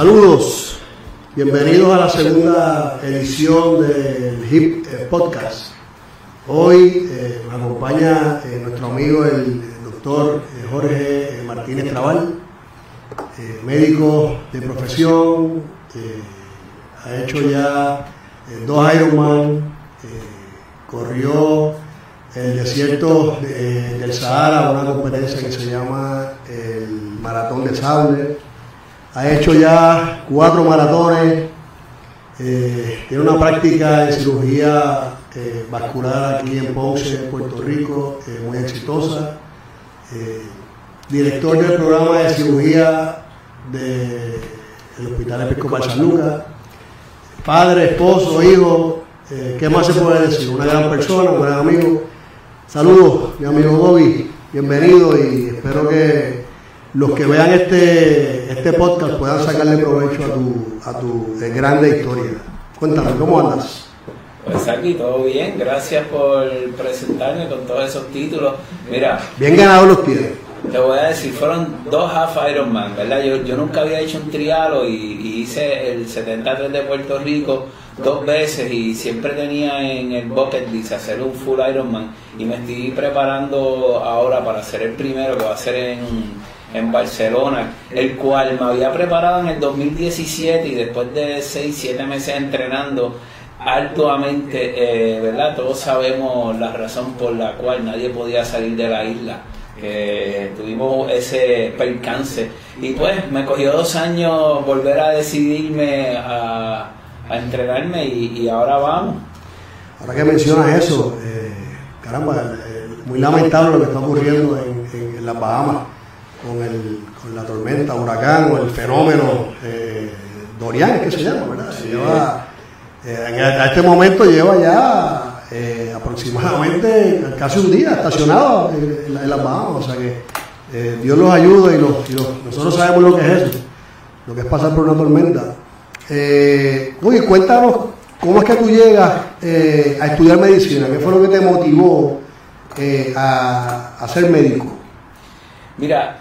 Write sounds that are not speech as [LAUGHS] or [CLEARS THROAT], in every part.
Saludos, bienvenidos a la segunda edición del HIP eh, Podcast. Hoy eh, me acompaña eh, nuestro amigo el, doctor Jorge Martínez Trabal, médico de profesión, ha hecho ya dos Ironman, corrió el desierto del Sahara, una competencia que se llama el Maratón de Sable ha hecho ya cuatro maratones, eh, tiene una práctica de cirugía eh, vascular aquí en Ponce, Puerto Rico, eh, muy exitosa. director del programa de cirugía del Hospital Episcopal San Lucas. Padre, esposo, hijo, ¿qué más se puede decir? Una gran persona, un gran amigo. Saludos, mi amigo Bobby, bienvenido y espero que los que vean este, este podcast puedan sacarle provecho a tu, a tu grande historia. Cuéntame, ¿cómo andas? Pues aquí todo bien, gracias por presentarme con todos esos títulos. Mira, bien ganado los pies. Te voy a decir, fueron dos half Ironman, ¿verdad? Yo, yo nunca había hecho un trialo y, hice el 73 de Puerto Rico dos veces y siempre tenía en el bucket list hacer un full Ironman y me estoy preparando ahora para hacer el primero que va a ser en en Barcelona, el cual me había preparado en el 2017 y después de 6, 7 meses entrenando arduamente, eh, ¿verdad? Todos sabemos la razón por la cual nadie podía salir de la isla. tuvimos ese percance y pues me cogió dos años volver a decidirme a, entrenarme y, ahora vamos. Ahora que mencionas eso, eh, caramba, eh, muy lamentable lo que está ocurriendo en, en las Bahamas con, el, con la tormenta, huracán o el fenómeno eh, Dorian, que se llama, ¿verdad? Lleva, eh, a este momento lleva ya eh, aproximadamente casi un día estacionado en, las Bahamas, o sea que eh, Dios los ayuda y, nosotros sabemos lo que es eso, lo que es pasar por una tormenta. oye, cuéntanos cómo es que tú llegas a estudiar medicina, qué fue lo que te motivó a, a ser médico. Mira,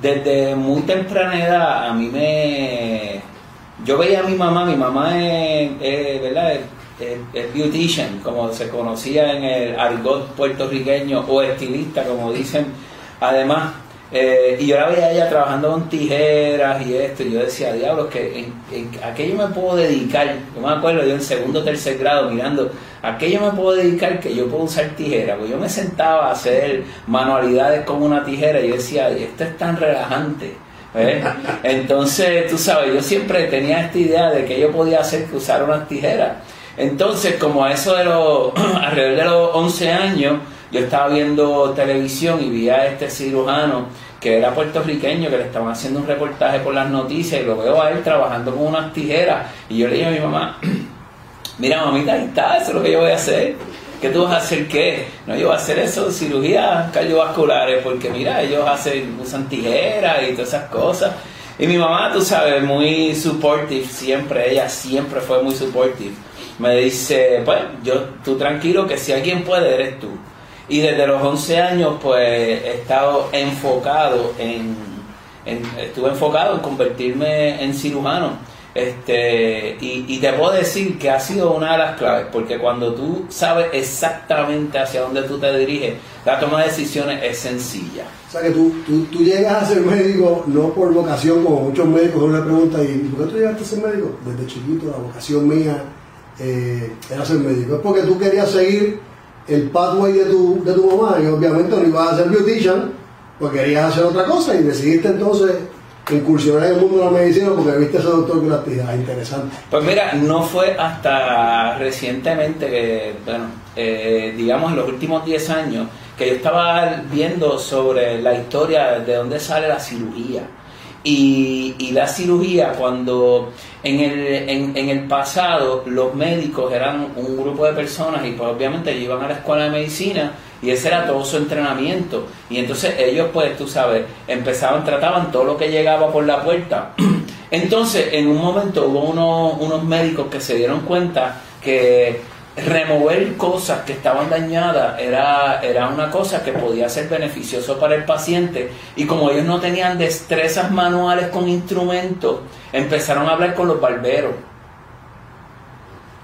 desde muy temprana edad a mí me... Yo veía a mi mamá, mi mamá es, ¿verdad? Es, beautician, como se conocía en el argot puertorriqueño, o estilista, como dicen. Además, eh, y yo la veía ella trabajando con tijeras y esto, y yo decía, diablos, que en, en, a qué yo me puedo dedicar. Yo me acuerdo, yo en segundo o tercer grado mirando, a qué yo me puedo dedicar que yo puedo usar tijera. Pues yo me sentaba a hacer manualidades con una tijera y yo decía, esto es tan relajante. ¿eh? [LAUGHS] Entonces, tú sabes, yo siempre tenía esta idea de que yo podía hacer que usar unas tijeras. Entonces, como a eso de los, [CLEARS THROAT] alrededor de los 11 años, yo estaba viendo televisión y vi a este cirujano que era puertorriqueño, que le estaban haciendo un reportaje por las noticias y lo veo a él trabajando con unas tijeras. Y yo le dije a mi mamá, [CLEARS THROAT] mira mamita, ahí está, eso es lo que yo voy a hacer. ¿Qué tú vas a hacer qué? No, yo voy a hacer eso, cirugías cardiovasculares, porque mira, ellos hacen, usan tijeras y todas esas cosas. Y mi mamá, tú sabes, muy supportive, siempre, ella siempre fue muy supportive. Me dice, pues, yo, tú tranquilo, que si alguien puede, eres tú. Y desde los 11 años, pues he estado enfocado en, estuve enfocado en convertirme en cirujano. Este, y, te puedo decir que ha sido una de las claves, porque cuando tú sabes exactamente hacia dónde tú te diriges, la toma de decisiones es sencilla. O sea que tú, tú, llegas a ser médico no por vocación, como muchos médicos una pregunta, ¿y por qué tú llegaste a ser médico? Desde chiquito la vocación mía eh, era ser médico. Es porque tú querías seguir el pathway de tu, de tu mamá y obviamente no ibas a ser beautician, porque querías hacer otra cosa y decidiste entonces incursionar en el mundo de la medicina porque viste a ese doctor que la actividad interesante. Pues mira, no fue hasta recientemente que, bueno, eh, digamos en los últimos 10 años, que yo estaba viendo sobre la historia de dónde sale la cirugía. Y, y la cirugía, cuando en el, en, en, el pasado los médicos eran un grupo de personas y pues obviamente iban a la escuela de medicina y ese era todo su entrenamiento. Y entonces ellos pues tú sabes, empezaban, trataban todo lo que llegaba por la puerta. [CLEARS THROAT] Entonces en un momento hubo unos, unos médicos que se dieron cuenta que remover cosas que estaban dañadas era, era una cosa que podía ser beneficioso para el paciente y como ellos no tenían destrezas manuales con instrumentos, empezaron a hablar con los barberos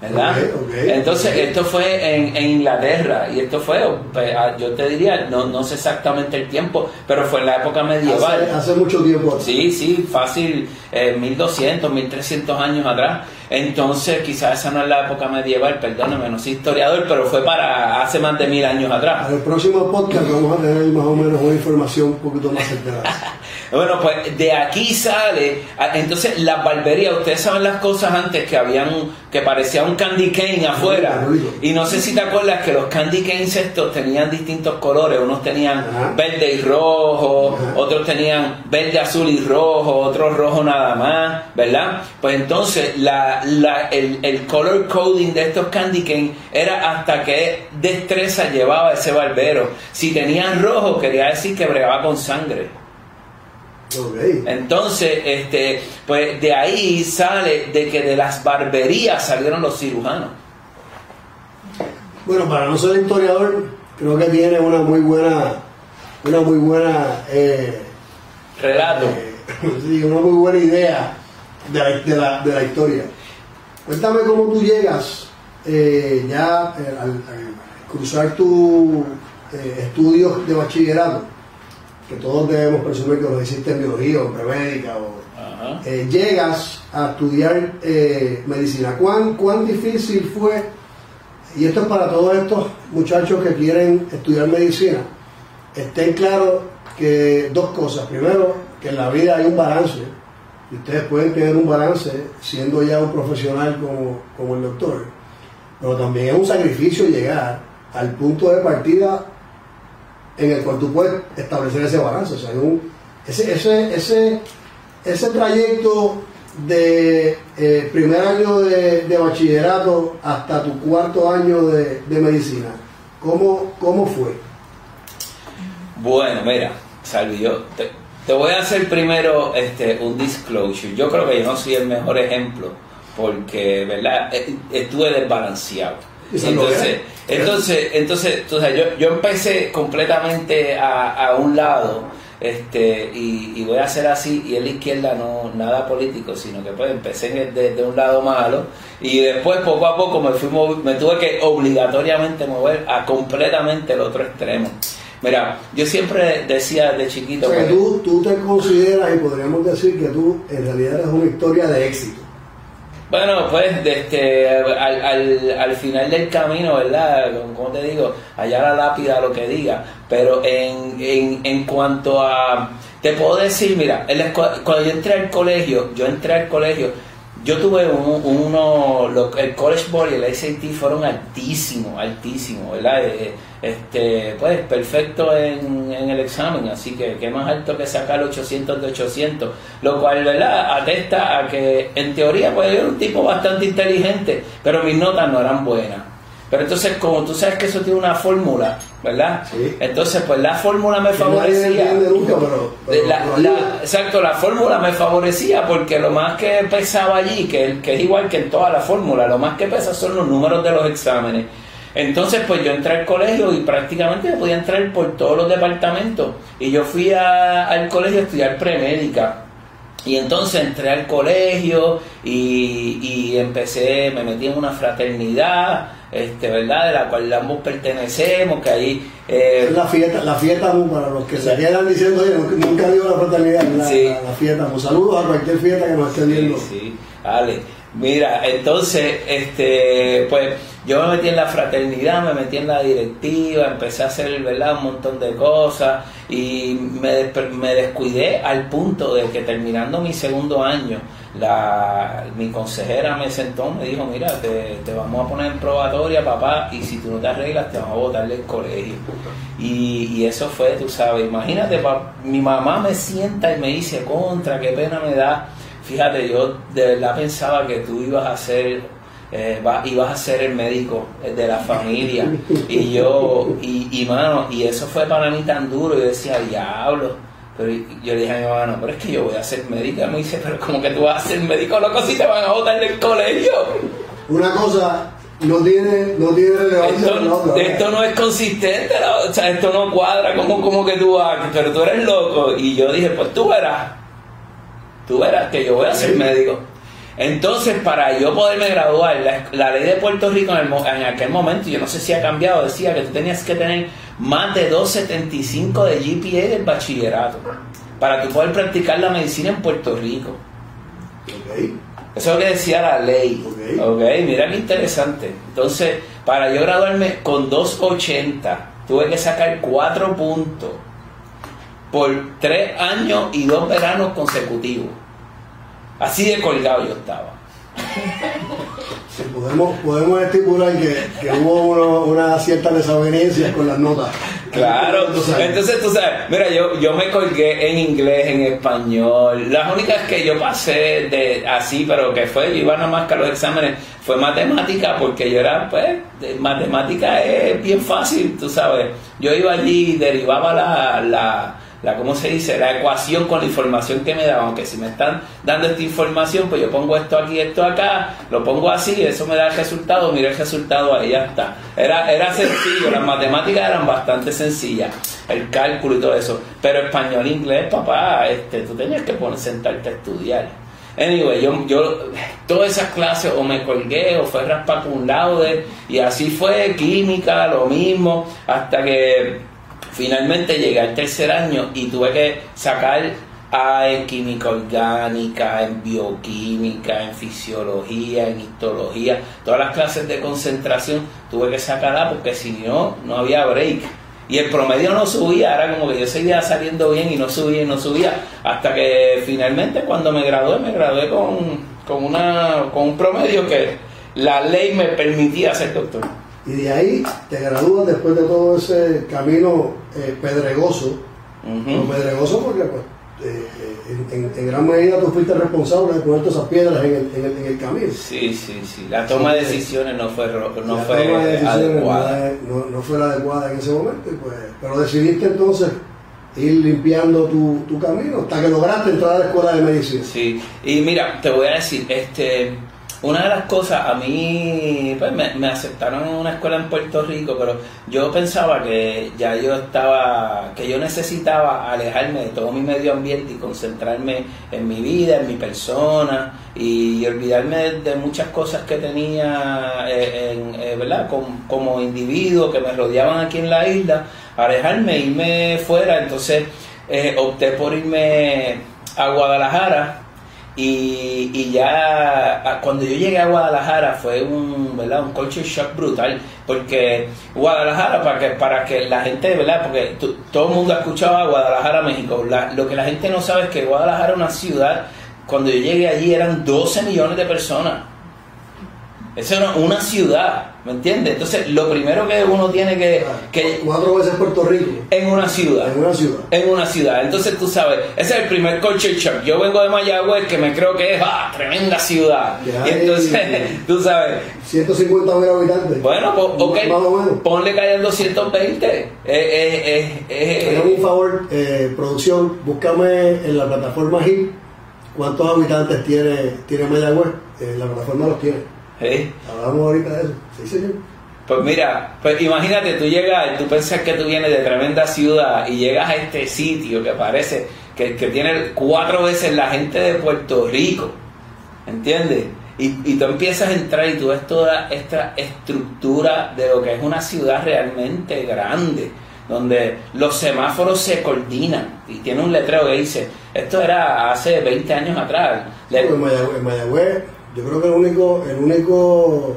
¿verdad? Entonces, esto fue en, Inglaterra y esto fue, pues, ah, yo te diría, no, no sé exactamente el tiempo, pero fue en la época medieval. Hace, mucho tiempo. Sí, sí, fácil, eh, 1200, 1300 años atrás. Entonces, quizás esa no es la época medieval, perdóname, no soy historiador, pero fue para hace más de mil años atrás. En el próximo podcast vamos a tener más o menos una información un poquito más certera. [LAUGHS] Bueno, pues de aquí sale, entonces las barberías, ustedes saben las cosas antes que habían, que parecía un candy cane afuera. Y no sé si te acuerdas que los candy canes estos tenían distintos colores, unos tenían verde y rojo, otros tenían verde, azul y rojo, otros rojo nada más, ¿verdad? Pues entonces la, la, el, el color coding de estos candy cane era hasta qué destreza llevaba ese barbero. Si tenían rojo quería decir que bregaba con sangre. Entonces, este, pues de ahí sale de que de las barberías salieron los cirujanos. Bueno, para no ser historiador, creo que tiene una muy buena, una muy buena eh, relato, eh, [LAUGHS] una muy buena idea de la, de la, de la historia. Cuéntame cómo tú llegas eh, ya al, cruzar tus estudios de bachillerato que todos debemos presumir que lo hiciste en biología o en premédica, o, eh, llegas a estudiar eh, medicina. ¿Cuán, ¿Cuán difícil fue? Y esto es para todos estos muchachos que quieren estudiar medicina. Estén claros que dos cosas. Primero, que en la vida hay un balance. Y ustedes pueden tener un balance siendo ya un profesional como, como el doctor. Pero también es un sacrificio llegar al punto de partida en el cual tú puedes establecer ese balance. O sea, ese, ese, ese, ese trayecto de eh, primer año de, bachillerato hasta tu cuarto año de, medicina, ¿cómo, ¿cómo, fue? Bueno, mira, Salvi, voy a hacer primero este, un disclosure. Yo creo que yo no soy el mejor ejemplo porque, ¿verdad? E, estuve desbalanceado. Entonces, entonces, entonces, yo, yo empecé completamente a, a un lado este y, voy a hacer así y en la izquierda no nada político sino que pues empecé desde de un lado malo y después poco a poco me fui me tuve que obligatoriamente mover a completamente el otro extremo mira yo siempre decía de chiquito que tú, tú te consideras y podríamos decir que tú en realidad eres una historia de éxito bueno, pues este, al, al, al, final del camino, ¿verdad? Como te digo, allá la lápida lo que diga. Pero en, en, en cuanto a... Te puedo decir, mira, cuando yo entré al colegio, yo entré al colegio yo tuve uno, el College Board y el SAT fueron altísimos, altísimos, ¿verdad? Eh, este, pues perfecto en, el examen, así que qué más alto que sacar 800 de 800, lo cual, ¿verdad? Atesta a que en teoría pues era un tipo bastante inteligente, pero mis notas no eran buenas. Pero entonces, como tú sabes que eso tiene una fórmula, ¿verdad? Entonces, pues la fórmula me favorecía. exacto, la fórmula me favorecía porque lo más que pesaba allí, que, que es igual que en toda la fórmula, lo más que pesa son los números de los exámenes. Entonces, pues yo entré al colegio y prácticamente podía entrar por todos los departamentos. Y yo fui al colegio a estudiar premédica. Y entonces entré al colegio y, y empecé, me metí en una fraternidad este, ¿verdad? De la cual ambos pertenecemos, que ahí... Eh, la fiesta, la fiesta para los que se quedan diciendo, oye, nunca dio la fraternidad, la, la, fiesta. Un saludo a cualquier fiesta que nos esté viendo. Sí, vale. Mira, entonces, este, pues yo me metí en la fraternidad, me metí en la directiva, empecé a hacer, ¿verdad? Un montón de cosas y me, me descuidé al punto de que terminando mi segundo año, la, mi consejera me sentó, me dijo, mira, te, vamos a poner en probatoria, papá, y si tú no te arreglas, te vamos a botar del colegio. Y, y eso fue, tú sabes, imagínate, mi mamá me sienta y me dice, contra, qué pena me da. Fíjate, yo de verdad pensaba que tú ibas a ser eh, ibas a ser el médico de la familia y yo y, y mano y eso fue para mí tan duro yo decía diablo pero yo le dije a mi mamá, no, pero es que yo voy a ser médica. Me dice, pero como que tú vas a ser médico, loco, si te van a botar del colegio. Una cosa, no tiene, no tiene relevancia esto, la otra. esto no es consistente, ¿no? o sea, esto no cuadra, como, como que tú vas, pero tú eres loco. Y yo dije, pues tú verás, tú verás que yo voy a ser Sí. médico. Entonces, para yo poderme graduar, la, la ley de Puerto Rico en, el en aquel momento, yo no sé si ha cambiado, decía que tú tenías que tener más de 2.75 de GPA del bachillerato para tú poder practicar la medicina en Puerto Rico. Eso es lo que decía la ley. Ok. ok, mira qué interesante. Entonces, para yo graduarme con 2.80, tuve que sacar 4 puntos por 3 años y 2 veranos consecutivos. Así de colgado yo estaba. Sí, podemos, podemos estipular que, hubo uno- una cierta desavenencia con las notas. Claro, Entonces, tú sabes, mira, yo, yo me colgué en inglés, en español. Las únicas que yo pasé de así, pero que fue, yo iba nada más que los exámenes, fue matemática, porque yo era, pues, matemática es bien fácil, tú sabes. Yo iba allí y derivaba la, la, la, ¿cómo se dice? La ecuación con la información que me daban. Aunque si me están dando esta información, pues yo pongo esto aquí, esto acá, lo pongo así, eso me da el resultado, mira el resultado ahí, ya está. Era, era sencillo, las matemáticas eran bastante sencillas, el cálculo y todo eso. Pero español inglés, papá, este, tú tenías que poner, sentarte a estudiar. Anyway, yo, yo todas esas clases o me colgué o fue raspar un laude y así fue, química, lo mismo, hasta que finalmente llegué al tercer año y tuve que sacar A en química orgánica, en bioquímica, en fisiología, en histología, todas las clases de concentración tuve que sacarla porque si no, no había break. Y el promedio no subía, era como que yo seguía saliendo bien y no subía y no subía. Hasta que finalmente cuando me gradué, me gradué con, con, una, con un promedio que la ley me permitía ser doctor. Y de ahí te gradúas después de todo ese camino eh, pedregoso. Ujú. No pedregoso porque pues, eh, eh, en, en- en gran medida tú fuiste responsable de poner todas esas piedras en el, en el, en el camino. Sí, sí, sí. La toma de decisiones no fue, no La fue toma de decisiones adecuada. No, no- fue la adecuada en ese momento, pues, pero decidiste entonces ir limpiando tu, tu camino hasta que lograste entrar a la escuela de medicina. Sí, y mira, te voy a decir, este, una de las cosas, a mí, pues me, aceptaron en una escuela en Puerto Rico, pero yo pensaba que ya yo estaba, que yo necesitaba alejarme de todo mi medio ambiente y concentrarme en mi vida, en mi persona y, olvidarme de, muchas cosas que tenía, eh, en, eh, ¿verdad? Com- como individuo que me rodeaban aquí en la isla, alejarme, irme fuera, entonces eh, opté por irme a Guadalajara y, y ya cuando yo llegué a Guadalajara fue un, ¿verdad? un culture shock brutal porque Guadalajara para que, para que la gente, ¿verdad? porque todo el mundo ha escuchado a Guadalajara, México La- lo que la gente no sabe es que Guadalajara es una ciudad cuando yo llegué allí eran 12 millones de personas eso era una ciudad, ¿me entiendes? Entonces lo primero que uno tiene que, que Cuatro veces Puerto Rico, en una ciudad en una ciudad. en una ciudad. Entonces tú sabes, ese es el primer culture shock. Yo vengo de Mayagüez, que me creo que es ah, tremenda ciudad. Ya, y entonces, [LAUGHS] tú sabes, 150 mil habitantes. bueno, pues, ok, Más o menos. ponle que hayan 220. Eh, eh, eh, eh, Hágame un favor, eh, producción, búscame en la plataforma HIP cuántos habitantes tiene, tiene Mayagüez. Eh, la plataforma los tiene. Eh. Hablamos ahorita de eso. Sí, señor. Pues mira, pues imagínate, tú llegas, tú piensas que tú vienes de tremenda ciudad y llegas a este sitio que parece que, que tiene cuatro veces la gente de Puerto Rico, ¿entiendes? Y, y tú empiezas a entrar y tú ves toda esta estructura de lo que es una ciudad realmente grande, donde los semáforos se coordinan y tiene un letrero que dice, esto era hace 20 años atrás, En Mayagüez, en Mayagüez, yo creo que el único, el único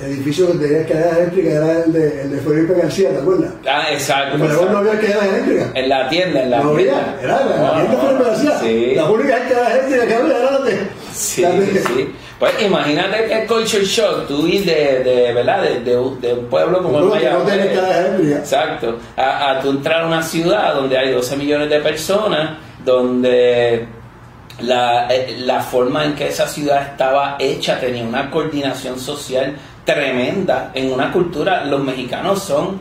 edificio que tenía escaleras eléctricas era el de, el de Felipe García, ¿te acuerdas? ah, exacto, En Mayagüez no había escaleras eléctricas. en la tienda, en la No tienda. había, era la, Ah, tienda Felipe García. sí. La única escaleras eléctricas que había era la de. Sí, la de- sí. Pues imagínate que culture shock, tú ir de, de, ¿verdad? De, de un de un pueblo como No, el que no eléctricas. Exacto. A, a tú entrar a una ciudad donde hay 12 millones de personas, donde la, eh, la forma en que esa ciudad estaba hecha tenía una coordinación social tremenda. En una cultura, los mexicanos son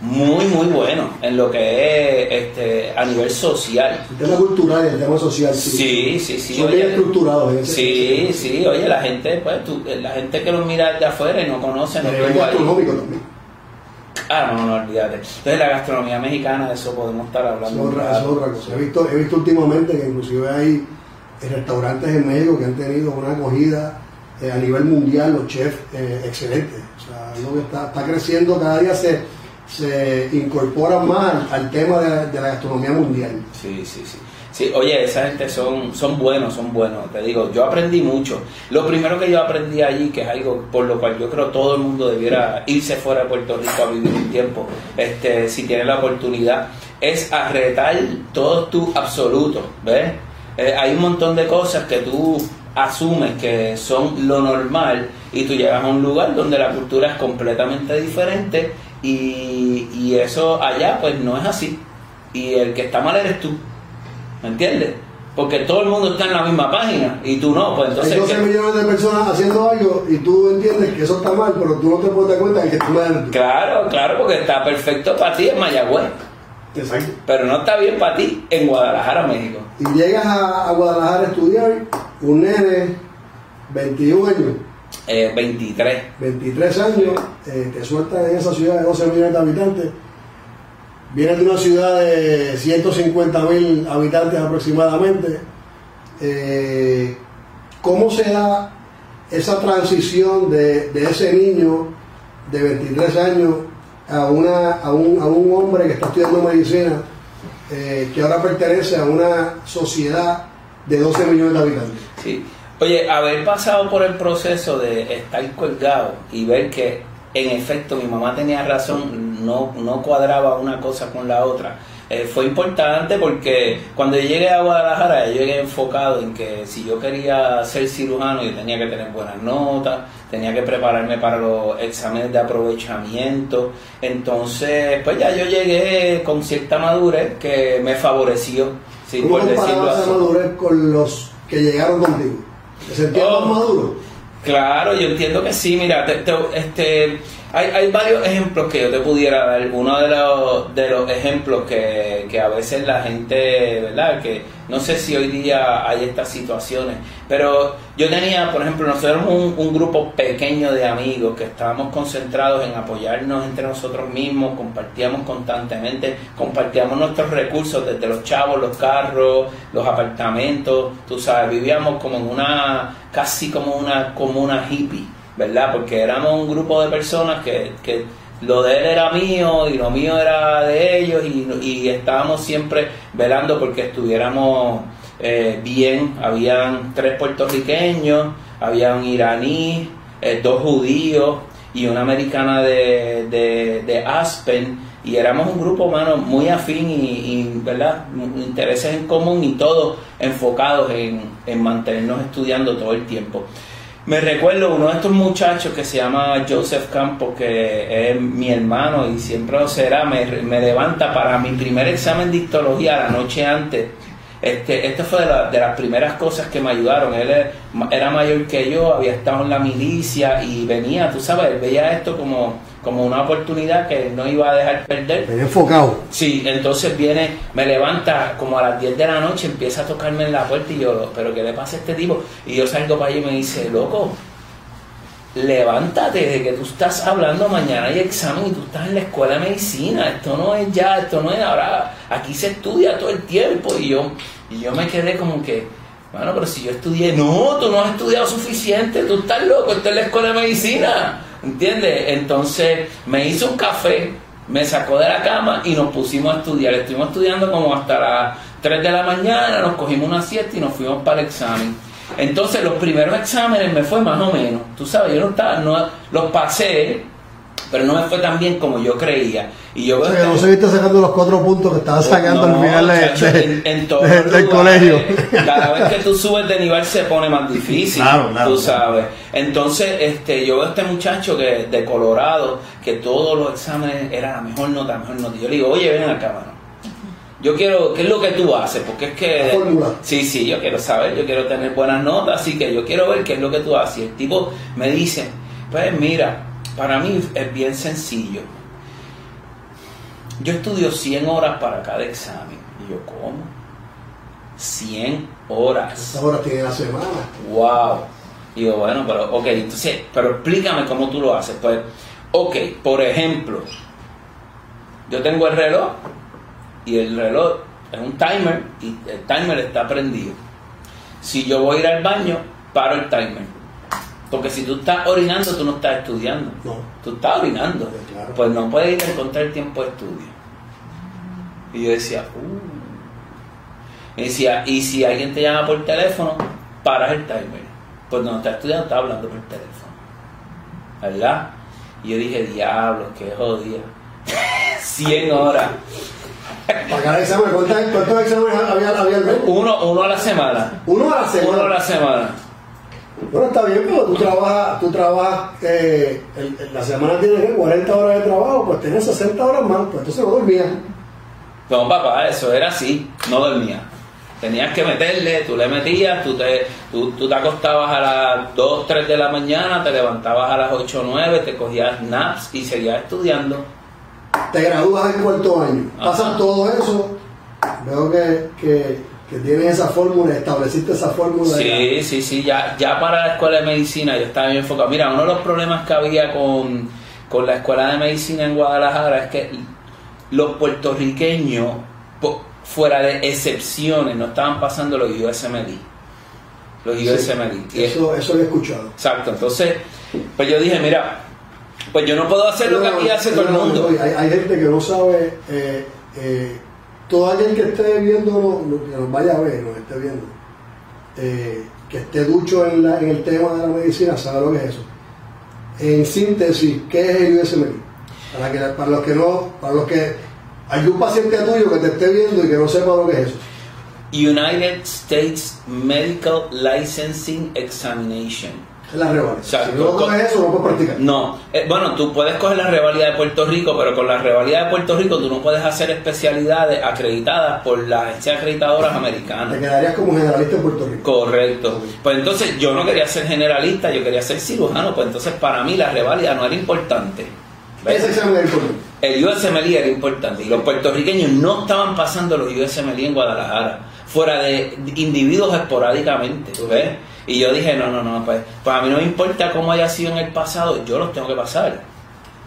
muy, muy bueno en lo que es este, a nivel social. El tema cultural y el tema social, sí. Sí, sí, Son bien estructurados. Ese, sí, sí, oye, la gente, pues, tú, la gente que los mira de afuera y no conoce, no estuvo gastronómico también. Ah, no, no, olvídate. Entonces la gastronomía mexicana, de eso podemos estar hablando. Es otra, es otra cosa. He visto, he visto últimamente que inclusive hay restaurantes en México que han tenido una acogida eh, a nivel mundial, los chefs eh, excelentes. O sea, lo que está, está creciendo, cada día se se incorporan más al, tema de la, gastronomía mundial. Sí, sí, sí. Sí, oye, esa gente son, son buenos, son buenos. Te digo, yo aprendí mucho. Lo primero que yo aprendí allí, que es algo por lo cual yo creo todo el mundo debiera irse fuera de Puerto Rico a vivir un tiempo, este, si tiene la oportunidad, es arretar todo tu absoluto, ¿ves? Eh, hay un montón de cosas que tú asumes que son lo normal y tú llegas a un lugar donde la cultura es completamente diferente y, y eso allá pues no es así. Y el que está mal eres tú. ¿Me entiendes? Porque todo el mundo está en la misma página y tú no, pues entonces... Hay 12 millones de personas haciendo algo y tú entiendes que eso está mal, pero tú no te puedes dar cuenta de que está mal. Claro, claro, porque está perfecto para ti en Mayagüez. Exacto. Pero no está bien para ti en Guadalajara, México. Y llegas a, a Guadalajara a estudiar, un nene, 21 años, 23. Eh, 23 años, eh, te sueltan en esa ciudad de 12 millones de habitantes. Vienes de una ciudad de 150 mil habitantes aproximadamente. Eh, ¿Cómo se da esa transición de, ese niño de 23 años a, una, a, un, a un hombre que está estudiando medicina, que ahora pertenece a una sociedad de 12 millones de habitantes? Sí. Oye, haber pasado por el proceso de estar colgado y ver que en efecto mi mamá tenía razón, no, no cuadraba una cosa con la otra. Eh, fue importante porque cuando yo llegué a Guadalajara, yo llegué enfocado en que si yo quería ser cirujano, yo tenía que tener buenas notas, tenía que prepararme para los exámenes de aprovechamiento. Entonces, pues ya yo llegué con cierta madurez que me favoreció. Sí, ¿Cómo por decirlo esa madurez con los que llegaron contigo? ¿Se sentía más oh. maduro? Claro, yo entiendo que sí. Mira, este, hay, hay, varios ejemplos que yo te pudiera dar. Uno de los, de los ejemplos que, que, a veces la gente, ¿verdad? Que no sé si hoy día hay estas situaciones, pero yo tenía, por ejemplo, nosotros un, un grupo pequeño de amigos que estábamos concentrados en apoyarnos entre nosotros mismos, compartíamos constantemente, compartíamos nuestros recursos desde los chavos, los carros, los apartamentos, tú sabes, vivíamos como en una, casi como una comuna hippie, ¿verdad? Porque éramos un grupo de personas que, que lo de él era mío y lo mío era de ellos y, estábamos siempre velando porque estuviéramos eh, bien. Habían tres puertorriqueños, había un iraní, eh, dos judíos y una americana de, de, Aspen y éramos un grupo humano muy afín y, ¿verdad? intereses en común y todos enfocados en, en mantenernos estudiando todo el tiempo. Me recuerdo uno de estos muchachos que se llama Joseph Campos, que es mi hermano y siempre lo será, me, me levanta para mi primer examen de histología la noche antes. Este, esto fue de, de, las primeras cosas que me ayudaron. Él era mayor que yo, había estado en la milicia y venía, tú sabes, veía esto como como una oportunidad que no iba a dejar perder. enfocado. Sí, entonces viene, me levanta como a las 10 de la noche, empieza a tocarme en la puerta y yo, pero ¿qué le pasa a este tipo? Y yo salgo para allí y me dice, loco, levántate de que tú estás hablando mañana hay examen y tú estás en la escuela de medicina, esto no es ya, esto no es ahora, aquí se estudia todo el tiempo y yo, y yo me quedé como que, bueno, pero si yo estudié, no, tú no has estudiado suficiente, tú estás loco, esto es la escuela de medicina. ¿Entiendes? Entonces me hizo un café, me sacó de la cama y nos pusimos a estudiar. Estuvimos estudiando como hasta las 3 de la mañana, nos cogimos una siesta y nos fuimos para el examen. Entonces los primeros exámenes me fue más o menos. Tú sabes, yo no estaba, no, los pasé, pero no me fue tan bien como yo creía. Y yo veo no seguiste sacando los cuatro puntos que estabas sacando al final del colegio. Cada vez que tú subes de nivel se pone más difícil, tú sabes. Entonces, este, yo veo a este muchacho que de Colorado, que todos los exámenes era la mejor nota, la mejor nota. yo le digo, oye, ven acá, mano. Yo quiero, ¿qué es lo que tú haces? Porque es que... Sí, sí, yo quiero saber, yo quiero tener buenas notas, así que yo quiero ver qué es lo que tú haces. Y el tipo me dice, pues mira, para mí es bien sencillo. yo estudio 100 horas para cada examen. Y yo, ¿cómo? 100 horas. ¿Cuántas horas tiene la semana? Wow. Y yo, bueno, pero, ok, entonces, pero explícame cómo tú lo haces. Pues, ok, por ejemplo, yo tengo el reloj y el reloj es un timer y el timer está prendido. Si yo voy a ir al baño, paro el timer. Porque si tú estás orinando, tú no estás estudiando. No. Tú estás orinando. Pues claro. Pues no puedes ir a encontrar tiempo de estudio. Y yo decía, uh. Y decía, y si alguien te llama por teléfono, paras el timer. Pues no estás estudiando, estás hablando por teléfono. ¿Verdad? Y yo dije, diablo, qué jodida. [LAUGHS] 100 horas. Para cada examen, ¿cuántos, cuántos exámenes había, había? Uno, uno a la semana. Uno a la semana. Uno a la semana. Bueno, está bien, pero tú trabajas, tú trabajas, eh, el- el- la semana tienes ¿qué? 40 horas de trabajo, pues tienes 60 horas más, pues entonces no dormías. No, papá, eso era así, no dormía. Tenías que meterle, tú le metías, tú te, tú, tú te acostabas a las 2, 3 de la mañana, te levantabas a las 8, 9, te cogías naps y seguías estudiando. Te gradúas en cuarto año, Ajá. pasas todo eso, veo que, que, que tienes esa fórmula, estableciste esa fórmula. Sí, sí, sí, ya, ya para la escuela de medicina yo estaba bien enfocado. Mira, uno de los problemas que había con, con la escuela de medicina en Guadalajara es que los puertorriqueños, fuera de excepciones, no estaban pasando los USMLE. Los Sí, es- Eso, eso lo he escuchado. Exacto, entonces, pues yo dije, mira, pues yo no puedo hacer lo que aquí hace todo el mundo. no, Hay, hay gente que no sabe, eh, eh, todo alguien que esté viendo, que nos vaya a ver, nos esté viendo, eh, que esté ducho en, la- en el tema de la medicina, sabe lo que es eso. En síntesis, ¿qué es el USMLE? Para, que, para los que no, para los que hay un paciente tuyo que te esté viendo y que no sepa lo que es eso. United States Medical Licensing Examination. Es la revalida. Exacto. Si no coges eso, no puedes practicar. No, eh, bueno, tú puedes coger la revalida de Puerto Rico, pero con la revalida de Puerto Rico tú no puedes hacer especialidades acreditadas por las agencias acreditadoras Te americanas. quedarías como generalista en Puerto Rico. Correcto. Pues entonces yo no quería ser generalista, yo quería ser cirujano, pues entonces para mí la revalida no era importante. ¿Ves? Ese examen es importante. El USMLE era importante y los puertorriqueños no estaban pasando los USMLE en Guadalajara, fuera de individuos esporádicamente, ¿ves? Y yo dije, no, no, no, pues, pues a mí no me importa cómo haya sido en el pasado, yo los tengo que pasar.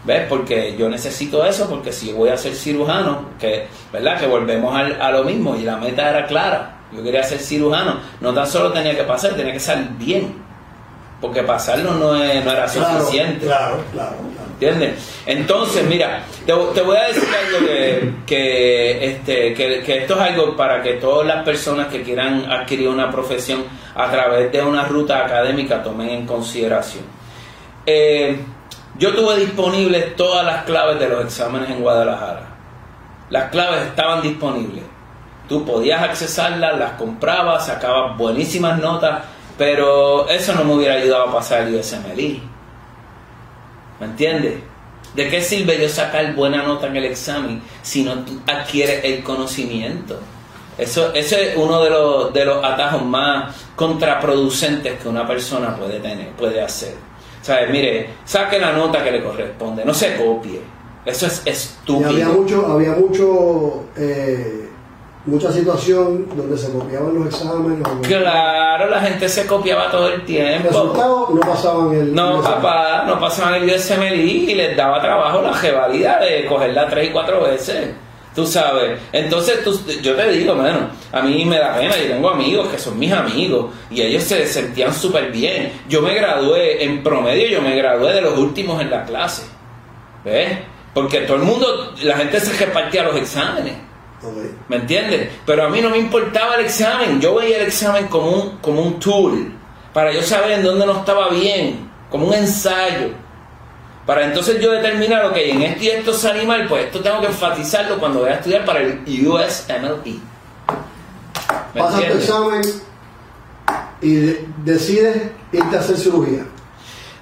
¿Ves? Porque yo necesito eso, porque si voy a ser cirujano, que, ¿verdad? Que volvemos al- a lo mismo y la meta era clara. Yo quería ser cirujano, no tan solo tenía que pasar, tenía que salir bien. Porque pasarlo no, es- no era suficiente. claro, claro, claro. ¿Entiendes? Entonces, mira, te, voy a decir algo que, este, que, esto es algo para que todas las personas que quieran adquirir una profesión a través de una ruta académica tomen en consideración. Eh, yo tuve disponibles todas las claves de los exámenes en Guadalajara. Las claves estaban disponibles. Tú podías accesarlas, las comprabas, sacabas buenísimas notas, pero eso no me hubiera ayudado a pasar el USMLE. ¿Me entiendes? ¿De qué sirve yo sacar buena nota en el examen si no adquieres el conocimiento? Eso, eso es uno de los, de los atajos más contraproducentes que una persona puede tener, puede hacer. ¿Sabes? Mire, saque la nota que le corresponde, no se copie. Eso es Y estúpido. había mucho, había mucho, eh, mucha situación donde se copiaban los exámenes. Claro, la gente se copiaba todo el tiempo. Resultados no pasaban el. No, el papá, no pasaban el USMLE y les daba trabajo la revalida de cogerla tres y cuatro veces. Tú sabes. Entonces, tú- yo te digo, bueno, a mí me da pena. Yo tengo amigos que son mis amigos y ellos se sentían súper bien. Yo me gradué, en promedio, yo me gradué de los últimos en la clase. ¿Ves? Porque todo el mundo, la gente se repartía los exámenes. ¿Me entiendes? Pero a mí no me importaba el examen. Yo veía el examen como un, como un tool para yo saber en dónde no estaba bien, como un ensayo. Para entonces yo determinar, ok, en esto y esto salí mal, pues esto tengo que enfatizarlo cuando voy a estudiar para el USMLE. ¿Me Pasas tu examen y de- decides irte a hacer cirugía.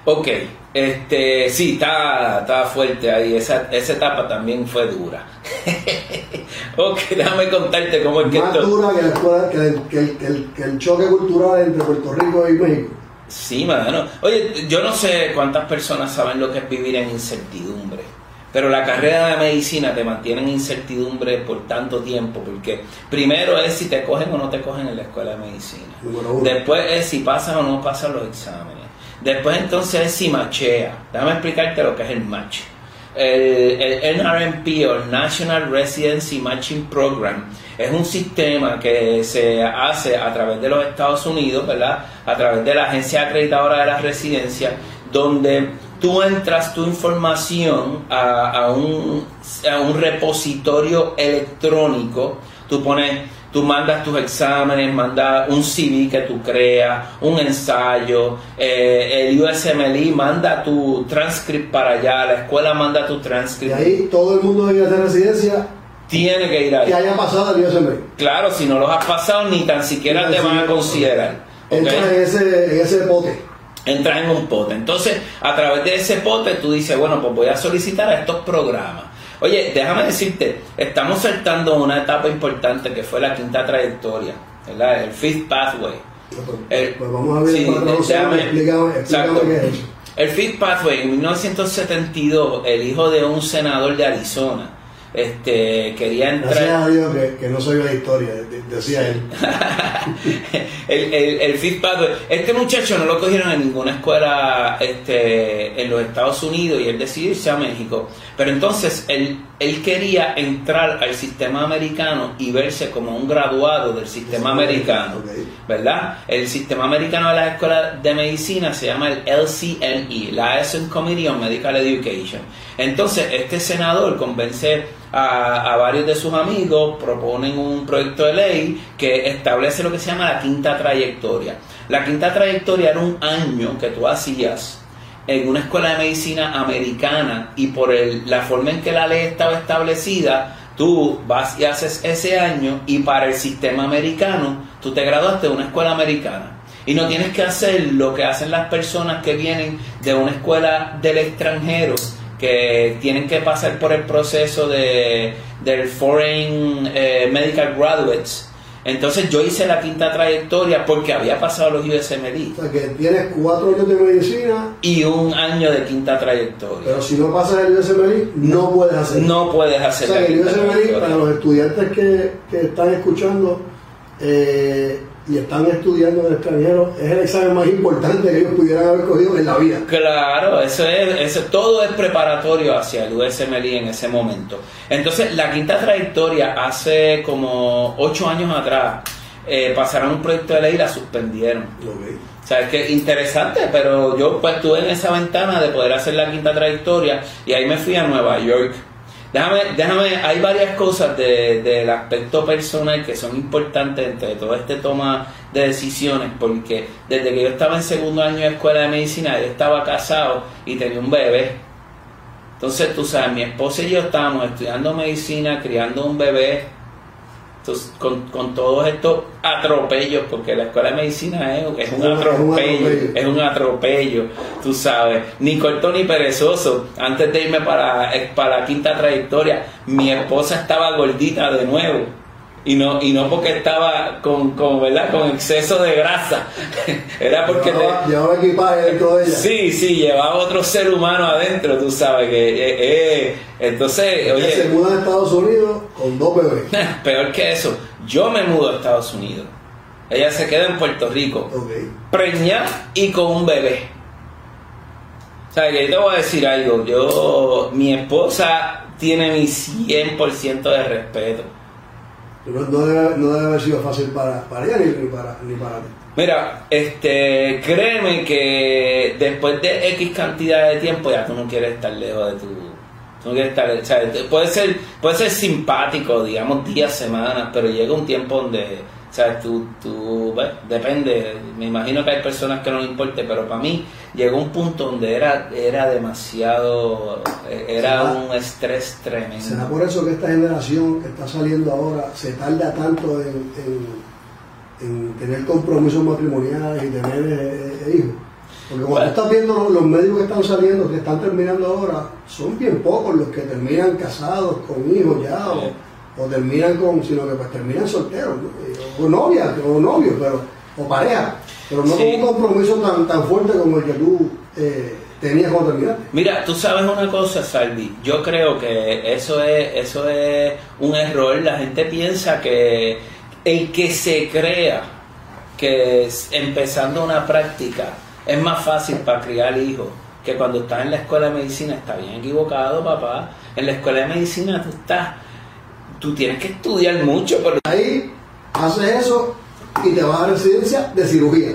Ok, este, sí, está, está fuerte ahí. Esa, esa etapa también fue dura. [LAUGHS] ok, déjame contarte cómo es que Más esto. dura que, la escuela- que el, que el- que el- que el choque cultural entre Puerto Rico y México. Sí, mano. Oye, yo no sé cuántas personas saben lo que es vivir en incertidumbre, Pero la carrera de medicina te mantiene en incertidumbre por tanto tiempo, porque primero es si te cogen o no te cogen en la escuela de medicina. Después es si pasas o no pasas los exámenes. Después entonces es si machea. Déjame explicarte lo que es el match. El, el NRMP o National Residency Matching Program es un sistema que se hace a través de los Estados Unidos, ¿verdad? A través de la Agencia Acreditadora de la Residencia, donde tú entras tu información a un repositorio electrónico, tú pones tú mandas tus exámenes, mandas un CV que tú creas, un ensayo, eh, el USMLE manda tu transcript para allá, la escuela manda tu transcript. Y ahí todo el mundo de residencia tiene que ir ahí. Que haya pasado el USMLE. Claro, si no los has pasado, ni tan siquiera te van a considerar. Entras en, ese, en ese pote entras en un pote. Entonces, a través de ese pote, tú dices, bueno, pues voy a solicitar a estos programas. Oye, déjame decirte, estamos saltando una etapa importante que fue la quinta trayectoria, ¿verdad? El Fifth Pathway. pues vamos a ver sí, El Fifth Pathway, en 1972, el hijo de un senador de Arizona, este, quería entrar. Gracias a Dios que, no soy la historia, decía él. [LAUGHS] el, el, el Pathway. Este muchacho no lo cogieron en ninguna escuela este, en los Estados Unidos y él decidió irse a México. Pero entonces él, él quería entrar al sistema americano y verse como un graduado del sistema americano. ¿Verdad? El sistema americano de las escuelas de medicina se llama el LCME, la Liaison Committee on Medical Education. Entonces, este senador convence a, varios de sus amigos, proponen un proyecto de ley que establece lo que se llama la quinta trayectoria. La quinta trayectoria era un año que tú hacías en una escuela de medicina americana y por la forma en que la ley estaba establecida, tú vas y haces ese año y para el sistema americano tú te graduaste de una escuela americana. Y no tienes que hacer lo que hacen las personas que vienen de una escuela del extranjero que tienen que pasar por el proceso de, del Foreign eh, Medical Graduates. Entonces yo hice la quinta trayectoria porque había pasado los USMLE. O sea que tienes cuatro años de medicina y un año de quinta trayectoria. Pero si no pasas el USMLE, no puedes hacer. No puedes hacer. O sea que el USMLE, para los estudiantes que, que están escuchando, eh, y están estudiando en el extranjero, es el examen más importante que ellos pudieran haber cogido en la vida. Claro, eso es, eso, todo es preparatorio hacia el USMLE en ese momento. Entonces, la quinta trayectoria, hace como ocho años atrás, eh, pasaron un proyecto de ley y la suspendieron. O sea, es que interesante, pero yo pues estuve en esa ventana de poder hacer la quinta trayectoria y ahí me fui a Nueva York Déjame, déjame, hay varias cosas del aspecto personal que son importantes entre todo este toma de decisiones, porque desde que yo estaba en segundo año de escuela de medicina, yo estaba casado y tenía un bebé. Entonces, tú sabes, mi esposa y yo estábamos estudiando medicina, criando un bebé, con, con, todos estos atropellos, porque la escuela de medicina es, es, un, atropello, es un atropello, tú sabes, ni corto ni perezoso. Antes de irme para, para la quinta trayectoria, mi esposa estaba gordita de nuevo y no y no porque estaba con, con verdad con exceso de grasa. [LAUGHS] Era porque llevaba, equipaje dentro de ella. Sí sí llevaba otro ser humano adentro tú sabes que eh, eh entonces oye. se muda a Estados Unidos con dos bebés. [LAUGHS] Peor que eso yo me mudo a Estados Unidos. Ella se queda en Puerto Rico. Okay. preñada y con un bebé. O sea que yo te voy a decir algo yo mi esposa tiene mi 100% de respeto no, debe, no, debe, haber sido fácil para, para ella ni, para, ni para ti. Mira, este, créeme que después de X cantidad de tiempo ya tú no quieres estar lejos de tu... Tú no quieres estar, o sea, puede ser, puede ser simpático, digamos, días, semanas, pero llega un tiempo donde o sea, tú, tú depende, me imagino que hay personas que no le importe, pero para mí llegó un punto donde era, era demasiado, era un estrés tremendo. ¿Será por eso que esta generación que está saliendo ahora se tarda tanto en, en, tener compromisos matrimoniales y tener eh, eh, hijos? Porque cuando estás viendo los, médicos que están saliendo, que están terminando ahora, son bien pocos los que terminan casados con hijos ya o terminan con, sino que pues terminan solteros, o novia, o novio, pero, o pareja, pero no con un compromiso tan, tan fuerte como el que tú eh, tenías cuando terminaste. Mira, tú sabes una cosa, Salvi. Yo creo que eso es, eso es un error. La gente piensa que el que se crea que empezando una práctica es más fácil para criar hijos que cuando estás en la escuela de medicina está bien equivocado, papá. En la escuela de medicina tú estás, tú tienes que estudiar mucho. Pero... Ahí haces eso y te vas a residencia de cirugía.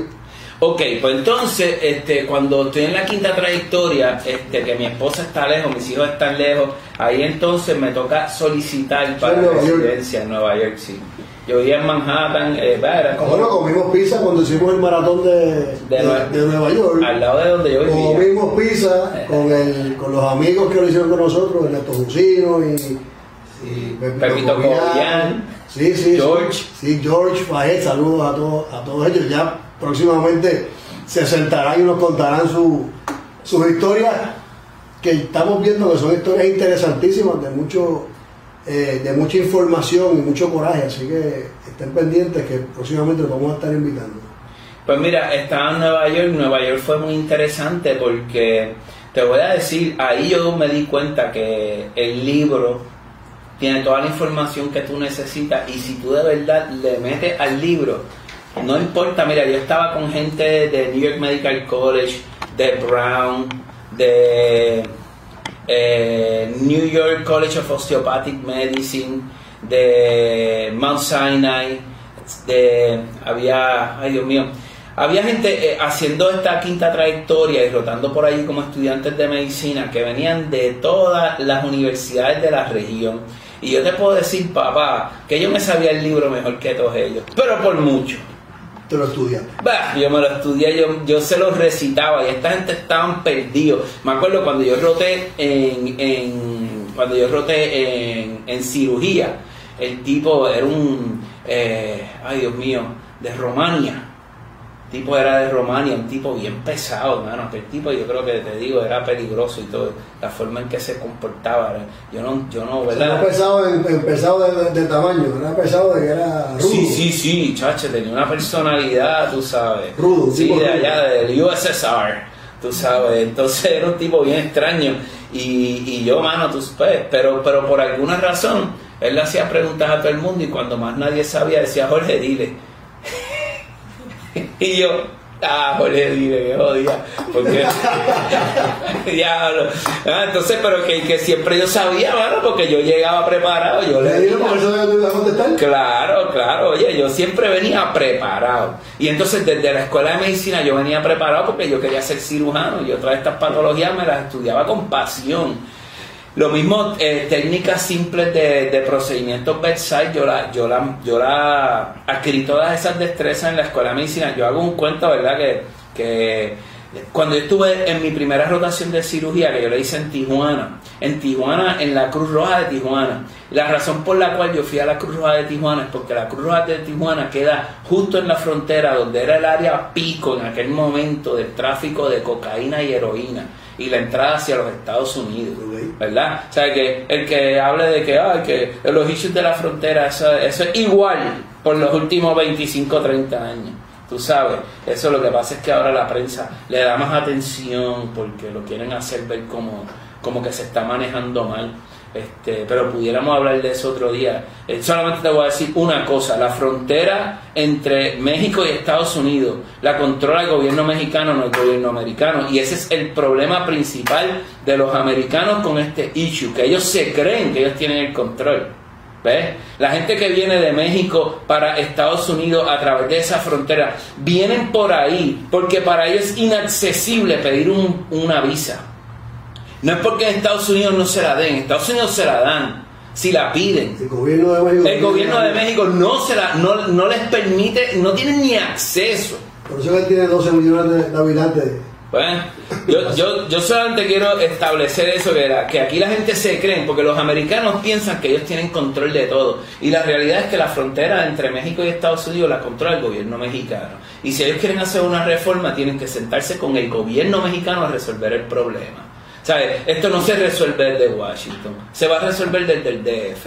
Ok, pues entonces, este, cuando estoy en la quinta trayectoria, este, que mi esposa está lejos, mis hijos están lejos, ahí entonces me toca solicitar para residencia en Nueva York, sí. Yo vivía en Manhattan, eh, Bueno, comimos pizza cuando hicimos el maratón de, de, Nueva York. Al lado de donde yo vivía. Comimos pizza con, el, con los amigos que lo hicieron con nosotros, Ernesto Jusino y, y Pepito Sí, sí. George. Sí, George Fajet, saludos a todos, a todos ellos. Ya próximamente se sentarán y nos contarán su, sus historias que estamos viendo que son historias interesantísimas de mucho eh, de mucha información y mucho coraje, así que estén pendientes que próximamente los vamos a estar invitando. Pues mira, estaba en Nueva York, Nueva York fue muy interesante porque te voy a decir, ahí yo me di cuenta que el libro tiene toda la información que tú necesitas y si tú de verdad le metes al libro, no importa, mira, yo estaba con gente de New York Medical College, de Brown, de eh, New York College of Osteopathic Medicine, de Mount Sinai, de había, ay Dios mío, había gente eh, haciendo esta quinta trayectoria y rotando por allí como estudiantes de medicina que venían de todas las universidades de la región. Y yo te puedo decir, papá, que yo me sabía el libro mejor que todos ellos, pero por mucho. ¿Te lo estudiaste? yo me lo estudié, yo, yo se lo recitaba y esta gente estaban perdidos. Me acuerdo cuando yo roté en, en cuando yo roté en, en, cirugía, el tipo era un, eh, ay Dios mío, de Romania tipo era de Romania, un tipo bien pesado, hermano. el tipo, yo creo que te digo, era peligroso y todo. La forma en que se comportaba. Yo no, yo no, ¿verdad? Era pesado, en, pesado de, tamaño, era pesado de que era rudo. Sí, sí, sí, chacho, tenía una personalidad, tú sabes. Rudo, Sí, de allá, del USSR, tú sabes. Entonces era un tipo bien extraño. Y, y yo, mano, tú sabes, pero, pero por alguna razón, él le hacía preguntas a todo el mundo y cuando más nadie sabía, decía, Jorge, dile y yo, ah, le dije que jodía, porque [LAUGHS] diablo. Ah, entonces, pero que, que, siempre yo sabía, bueno, porque yo llegaba preparado, yo le dije. Claro, claro, oye, yo siempre venía preparado. Y entonces desde la escuela de medicina yo venía preparado porque yo quería ser cirujano y todas estas patologías me las estudiaba con pasión. Lo mismo, eh, técnicas simples de, de, procedimientos bedside, yo la, yo la, yo la adquirí todas esas destrezas en la escuela de medicina. Yo hago un cuento, ¿verdad? Que, que cuando yo estuve en mi primera rotación de cirugía, que yo la hice en Tijuana, en Tijuana, en la Cruz Roja de Tijuana, la razón por la cual yo fui a la Cruz Roja de Tijuana es porque la Cruz Roja de Tijuana queda justo en la frontera donde era el área pico en aquel momento del tráfico de cocaína y heroína y la entrada hacia los Estados Unidos, ¿verdad? O sea, que el que hable de que, ay, que los issues de la frontera, eso, eso es igual por los últimos 25 o 30 años. Tú sabes, eso lo que pasa es que ahora la prensa le da más atención porque lo quieren hacer ver como, como que se está manejando mal. Este, pero pudiéramos hablar de eso otro día. Eh, solamente te voy a decir una cosa, la frontera entre México y Estados Unidos la controla el gobierno mexicano, no el gobierno americano. Y ese es el problema principal de los americanos con este issue, que ellos se creen que ellos tienen el control. ¿Ves? La gente que viene de México para Estados Unidos a través de esa frontera, vienen por ahí porque para ellos es inaccesible pedir una visa. No es porque en Estados Unidos no se la den, en Estados Unidos se la dan si la piden. El gobierno de México, el gobierno de México no, se la, no, no, les permite, no tienen ni acceso. Por eso que tiene 12 millones de habitantes. Bueno, yo, yo, yo solamente quiero establecer eso, que, que aquí la gente se cree, porque los americanos piensan que ellos tienen control de todo. Y la realidad es que la frontera entre México y Estados Unidos la controla el gobierno mexicano. Y si ellos quieren hacer una reforma, tienen que sentarse con el gobierno mexicano a resolver el problema. ¿Sabes? Esto no se resuelve desde Washington, se va a resolver desde el DF.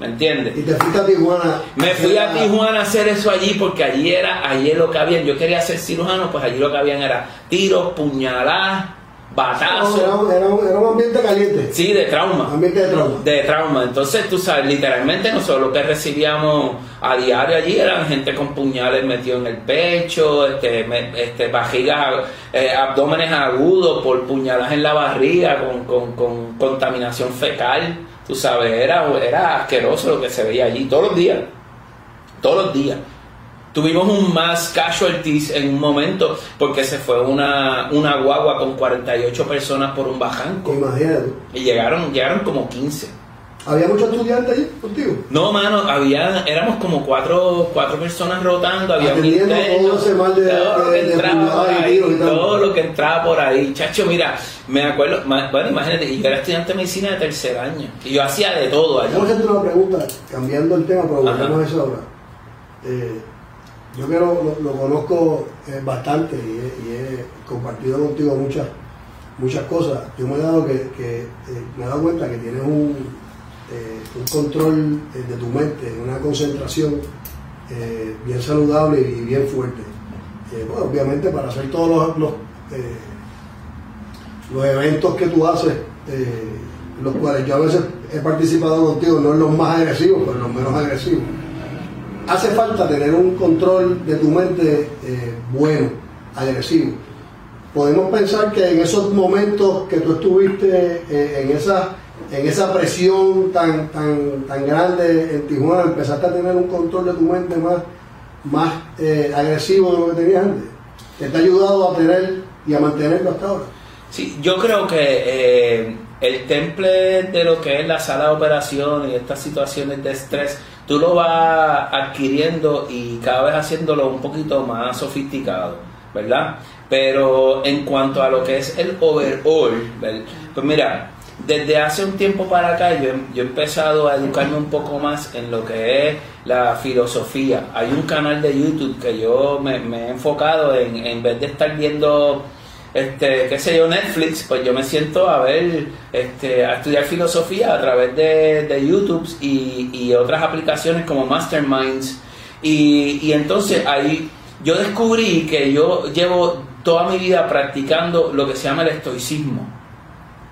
¿Me entiendes? Y te fuiste a Tijuana. Me fui a Tijuana a hacer eso allí porque allí era, allí lo que habían. Yo quería ser cirujano, pues allí lo que habían era tiros, puñaladas, batazo. Era, era, un, era un ambiente caliente. Sí, de trauma. Ambiente de trauma. De trauma. Entonces, tú sabes, literalmente nosotros lo que recibíamos a diario allí eran gente con puñales metidos en el pecho, este, este, vajigas, eh, abdómenes agudos por puñaladas en la barriga con, con, con contaminación fecal. Tú sabes, era, era asqueroso lo que se veía allí todos los días. Todos los días. Tuvimos un más casualties en un momento porque se fue una, una guagua con 48 personas por un bajanco. Imagínate. Y llegaron, llegaron como 15. ¿Había muchos estudiantes ahí contigo? No, mano, había, éramos como cuatro, cuatro personas rotando, había un interno, todo de- todo lo de- que de entraba puñaladas por y ahí, y todo lo que entraba por ahí. Chacho, mira, me acuerdo, bueno, imagínate, yo era estudiante de medicina de tercer año y yo hacía de todo allá. Vamos a hacerte una pregunta, cambiando el tema, pero volvemos a eso ahora. Eh, yo que lo, conozco eh, bastante y he, compartido contigo muchas muchas cosas, yo me he dado que, que, eh, me he dado cuenta que tienes un, eh, un control eh, de tu mente, una concentración bien saludable y bien fuerte. Bueno, obviamente para hacer todos los, los, los eventos que tú haces, los cuales yo a veces he participado contigo, no en los más agresivos, pero en los menos agresivos. Hace falta tener un control de tu mente eh, bueno, agresivo. Podemos pensar que en esos momentos que tú estuviste eh, en esa en esa presión tan tan tan grande en Tijuana, empezaste a tener un control de tu mente más más eh, agresivo de lo que tenías antes. Te ha ayudado a tener y a mantenerlo hasta ahora. Sí, yo creo que eh, el temple de lo que es la sala de operaciones y estas situaciones de estrés, tú lo vas adquiriendo y cada vez haciéndolo un poquito más sofisticado, ¿verdad? Pero en cuanto a lo que es el overall, pues mira, desde hace un tiempo para acá yo, yo he empezado a educarme un poco más en lo que es la filosofía. Hay un canal de YouTube que yo me he enfocado en, en vez de estar viendo este, qué sé yo, Netflix, pues yo me siento a ver, este, a estudiar filosofía a través de, de YouTube y, y otras aplicaciones como Masterminds. Y, y entonces ahí yo descubrí que yo llevo toda mi vida practicando lo que se llama el estoicismo.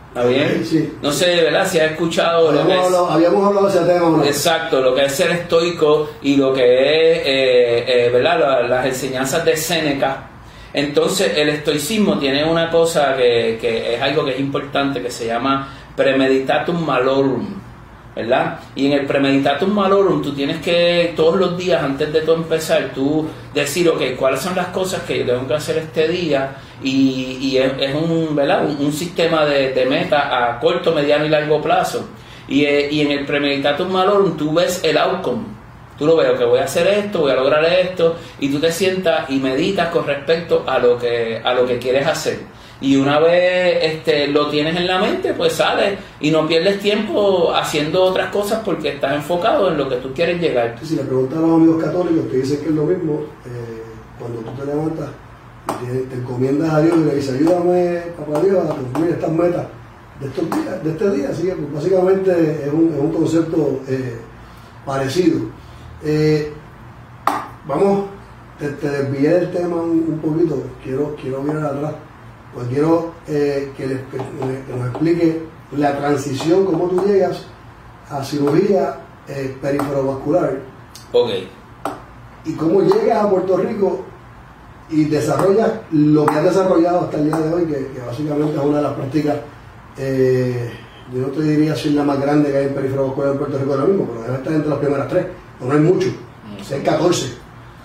¿Está bien? Sí. No sé, ¿verdad? Si has escuchado lo que es- hablado, habíamos hablado de ese tema. vez. Exacto, lo que es ser estoico y lo que es, eh, eh, ¿verdad? La- las enseñanzas de Séneca. Entonces, el estoicismo tiene una cosa que, que es algo que es importante, que se llama premeditatum malorum, ¿verdad? Y en el premeditatum malorum tú tienes que todos los días, antes de tú empezar, tú decir, ok, ¿cuáles son las cosas que yo tengo que hacer este día? Y, y es, un, ¿verdad? Un, un sistema de, de meta a corto, mediano y largo plazo. Y, eh, y en el premeditatum malorum tú ves el outcome. Tú lo ves, que voy a hacer esto, voy a lograr esto, y tú te sientas y meditas con respecto a lo que, a lo que quieres hacer. Y una vez este, lo tienes en la mente, pues sales y no pierdes tiempo haciendo otras cosas porque estás enfocado en lo que tú quieres llegar. Si le preguntan a los amigos católicos, te dicen que es lo mismo. eh, cuando tú te levantas te, te encomiendas a Dios y le dices, ayúdame, papá Dios, a cumplir estas metas de, estos días, de este día. Así pues, básicamente es un, es un concepto eh, parecido. Eh, vamos, te, te desvié del tema un, un poquito, quiero, quiero mirar atrás, pues quiero eh, que, les- que- que nos explique la transición, cómo tú llegas a cirugía eh, periferovascular. Ok. y cómo llegas a Puerto Rico y desarrollas lo que has desarrollado hasta el día de hoy, que, que básicamente es una de las prácticas, eh, yo no te diría si es la más grande que hay en periferovascular en Puerto Rico ahora mismo, pero debe estar entre las primeras tres, no hay mucho, hay 14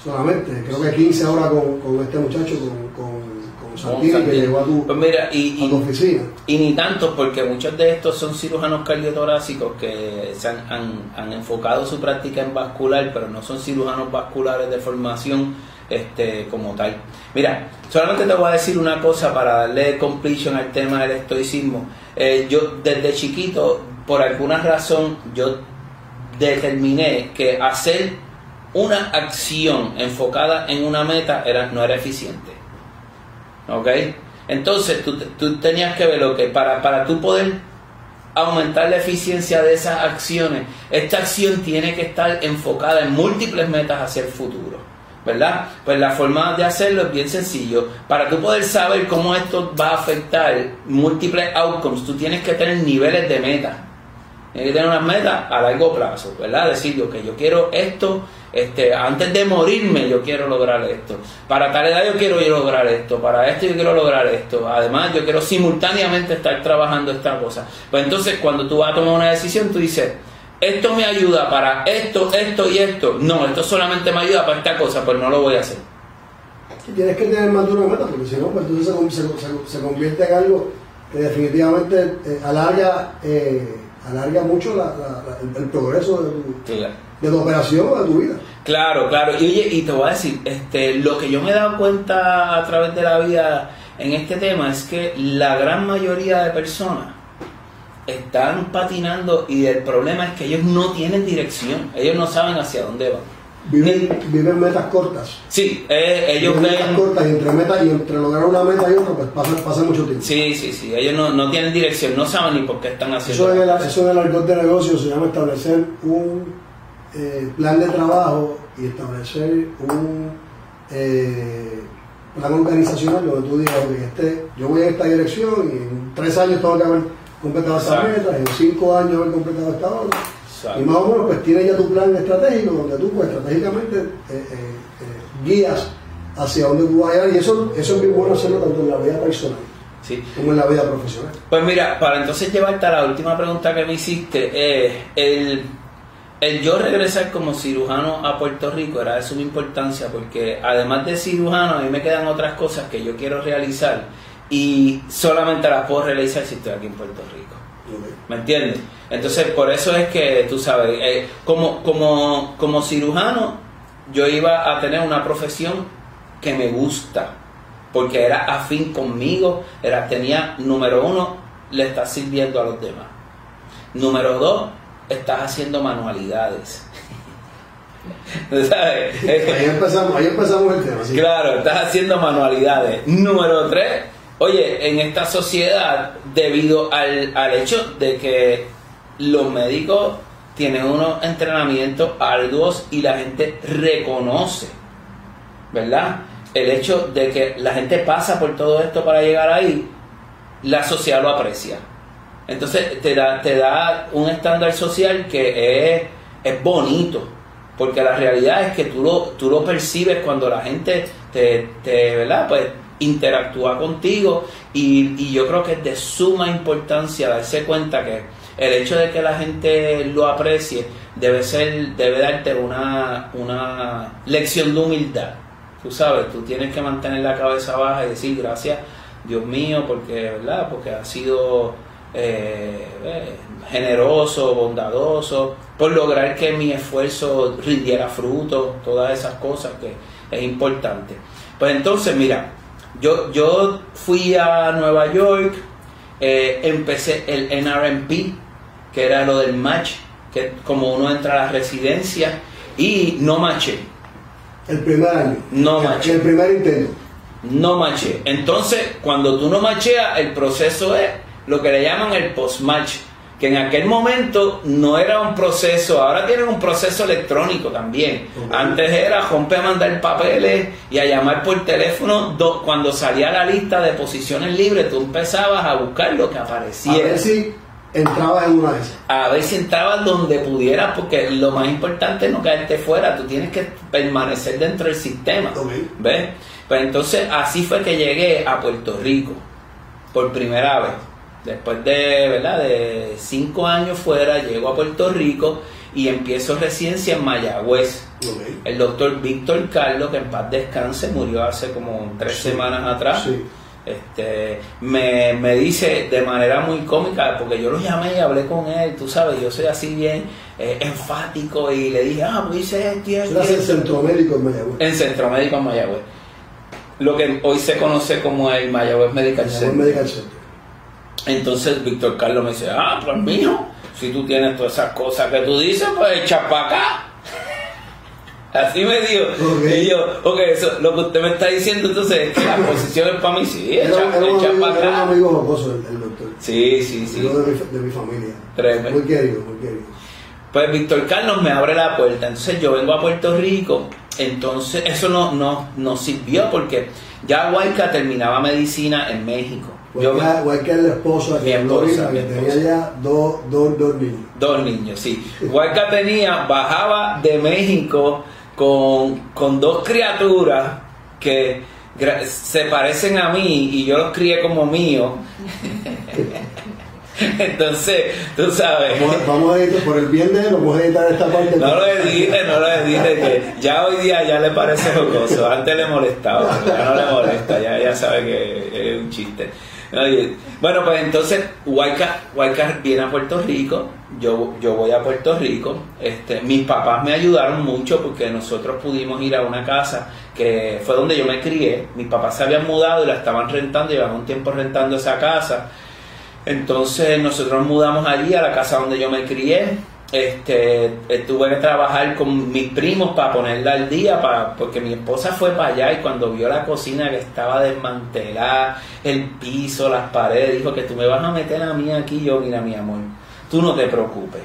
solamente, creo que 15 ahora con, con este muchacho, con, con, con Santini, que llegó a tu, Pues mira, y, a y- tu oficina. Y ni tantos, porque muchos de estos son cirujanos cardiotorácicos que se han, han- han enfocado su práctica en vascular, pero no son cirujanos vasculares de formación este, como tal. Mira, solamente te voy a decir una cosa para darle completion al tema del estoicismo. Eh, yo desde chiquito, por alguna razón, yo determiné que hacer una acción enfocada en una meta era, no era eficiente. ¿Ok? Entonces tú, tú tenías que ver lo que para, para tú poder aumentar la eficiencia de esas acciones, esta acción tiene que estar enfocada en múltiples metas hacia el futuro. ¿verdad? Pues la forma de hacerlo es bien sencillo. Para tú poder saber cómo esto va a afectar múltiples outcomes, tú tienes que tener niveles de meta. Tienes que tener unas metas a largo plazo, ¿verdad? Decir, que yo quiero esto, este, antes de morirme yo quiero lograr esto. Para tal edad yo quiero lograr esto. Para esto yo quiero lograr esto. Además yo quiero simultáneamente estar trabajando esta cosa. Pues entonces cuando tú vas a tomar una decisión, tú dices, esto me ayuda para esto, esto y esto. No, esto solamente me ayuda para esta cosa, pues no lo voy a hacer. tienes que tener más de una meta, porque si no, pues entonces se, convierte en algo que definitivamente eh, alarga, eh, alarga mucho el, progreso de tu, de tu operación o de tu vida. Claro, claro. Y oye, y te voy a decir, este, lo que yo me he dado cuenta a través de la vida en este tema es que la gran mayoría de personas están patinando y el problema es que ellos no tienen dirección, ellos no saben hacia dónde van. Viven, metas cortas. Sí, eh, ellos viven metas cortas y entre metas y entre lograr una meta y otra pues pasa, mucho tiempo. Sí, sí, sí, ellos no, no, tienen dirección, no saben ni por qué están haciendo. Eso en el, eso en el de negocio se llama establecer un eh, plan de trabajo y establecer un eh, plan organizacional donde tú digas, este, yo voy a esta dirección y en tres años tengo que haber completado esta meta, en cinco años haber completado esta otra. Y más o menos pues tienes ya tu plan estratégico donde tú pues estratégicamente eh, eh, eh, guías hacia dónde tú vas a ir y eso, eso es muy bueno hacerlo tanto en la vida personal como en la vida profesional. Pues mira, para entonces llevarte a la última pregunta que me hiciste, el, el yo regresar como cirujano a Puerto Rico era de suma importancia porque además de cirujano a mí me quedan otras cosas que yo quiero realizar y solamente las puedo realizar si estoy aquí en Puerto Rico. ¿Me entiendes? Entonces, por eso es que, tú sabes, eh, como, como, como cirujano, yo iba a tener una profesión que me gusta, porque era afín conmigo, era, tenía, número uno, le estás sirviendo a los demás. Número dos, estás haciendo manualidades. [LAUGHS] ¿Sabes? Ahí empezamos, ahí empezamos el tema. Claro, estás haciendo manualidades. Número tres, Oye, en esta sociedad, debido al, hecho de que los médicos tienen unos entrenamientos arduos y la gente reconoce, ¿verdad? El hecho de que la gente pasa por todo esto para llegar ahí, la sociedad lo aprecia. Entonces te da, te da un estándar social que es, es bonito, porque la realidad es que tú lo, tú lo percibes cuando la gente te, te ¿verdad? Pues interactúa contigo y, yo creo que es de suma importancia darse cuenta que el hecho de que la gente lo aprecie debe ser debe darte una, una lección de humildad. Tú sabes tú tienes que mantener la cabeza baja y decir gracias Dios mío porque verdad porque ha sido eh, eh, generoso bondadoso por lograr que mi esfuerzo rindiera fruto todas esas cosas que es importante. Pues entonces mira yo, yo fui a Nueva York, eh, empecé el NRMP, que era lo del match, que como uno entra a la residencia, y no maché. El primer año. No maché. El primer intento. No maché. Entonces, cuando tú no macheas, el proceso es lo que le llaman el post-match que en aquel momento no era un proceso, ahora tienen un proceso electrónico también. Antes era romper a mandar papeles y a llamar por teléfono. cuando salía la lista de posiciones libres, tú empezabas a buscar lo que apareciera. A ver si entrabas en una de esas. A ver si entrabas donde pudieras, porque lo más importante es no caerte fuera, tú tienes que permanecer dentro del sistema. ¿Ves? Pues entonces así fue que llegué a Puerto Rico por primera vez. Después de, ¿verdad? de cinco años fuera, llego a Puerto Rico y empiezo residencia en Mayagüez. El doctor Víctor Carlos, que en paz descanse, murió hace como tres semanas atrás. Este, me, dice de manera muy cómica, porque yo lo llamé y hablé con él, tú sabes, yo soy así bien eh, enfático y le dije, ah, pues hice esto en Centro Médico en Mayagüez. En Centro Médico en Mayagüez. Lo que hoy se conoce como el Mayagüez Medical Medical Center. Entonces Víctor Carlos me dice, ah, pues mío, si tú tienes todas esas cosas que tú dices, pues echa para acá. [LAUGHS] Así me dijo. Y yo, ok, eso, lo que usted me está diciendo entonces es que la posición es para mí, sí, echa, para acá. Era un amigo el, doctor. Sí, sí, sí. de mi, de mi familia. Muy querido, muy querido. Pues Víctor Carlos me abre la puerta, entonces yo vengo a Puerto Rico, entonces eso no, no, no sirvió porque ya Huayca terminaba medicina en México. Yo me- Huayca es la esposa Mi esposa, mi que tenía esposa. ya dos, dos, dos niños. Dos niños, sí. Huayca tenía, bajaba de México con, con dos criaturas que se parecen a mí y yo los crié como míos. [LAUGHS] Entonces, tú sabes. Vamos, a- vamos a editar, por el bien de él, vamos a editar esta parte. No lo edite, no lo edite, que ya hoy día ya le parece jocoso. Antes le molestaba, ya no le molesta, ya, ya sabe que es un chiste. Oye, Bueno, pues entonces Huayca viene a Puerto Rico, yo, yo voy a Puerto Rico, este, mis papás me ayudaron mucho porque nosotros pudimos ir a una casa que fue donde yo me crié, mis papás se habían mudado y la estaban rentando, llevaban un tiempo rentando esa casa, entonces nosotros nos mudamos allí a la casa donde yo me crié. Este, eh, tuve que trabajar con mis primos para ponerla al día, para, porque mi esposa fue para allá y cuando vio la cocina que estaba desmantelada, el piso, las paredes, dijo que tú me vas a meter a mí aquí. Yo, mira, mi amor, tú no te preocupes.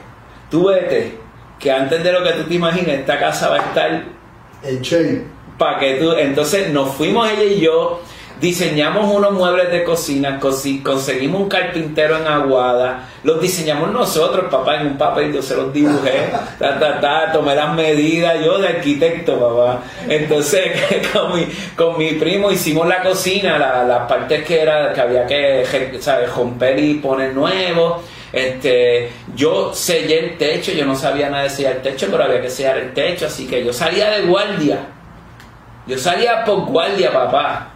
Tú vete, que antes de lo que tú te imagines, esta casa va a estar El Che. para que tú entonces nos fuimos ella y yo diseñamos unos muebles de cocina conseguimos un carpintero en Aguada los diseñamos nosotros papá en un papel yo se los dibujé ta, ta, ta, tomé las medidas yo de arquitecto papá entonces [LAUGHS] con mi, con mi primo hicimos la cocina la- las partes que que había que ¿sabes? romper y poner nuevo este, yo sellé el techo, yo no sabía nada de sellar el techo, pero había que sellar el techo, así que yo salía de guardia. Yo salía por guardia, papá,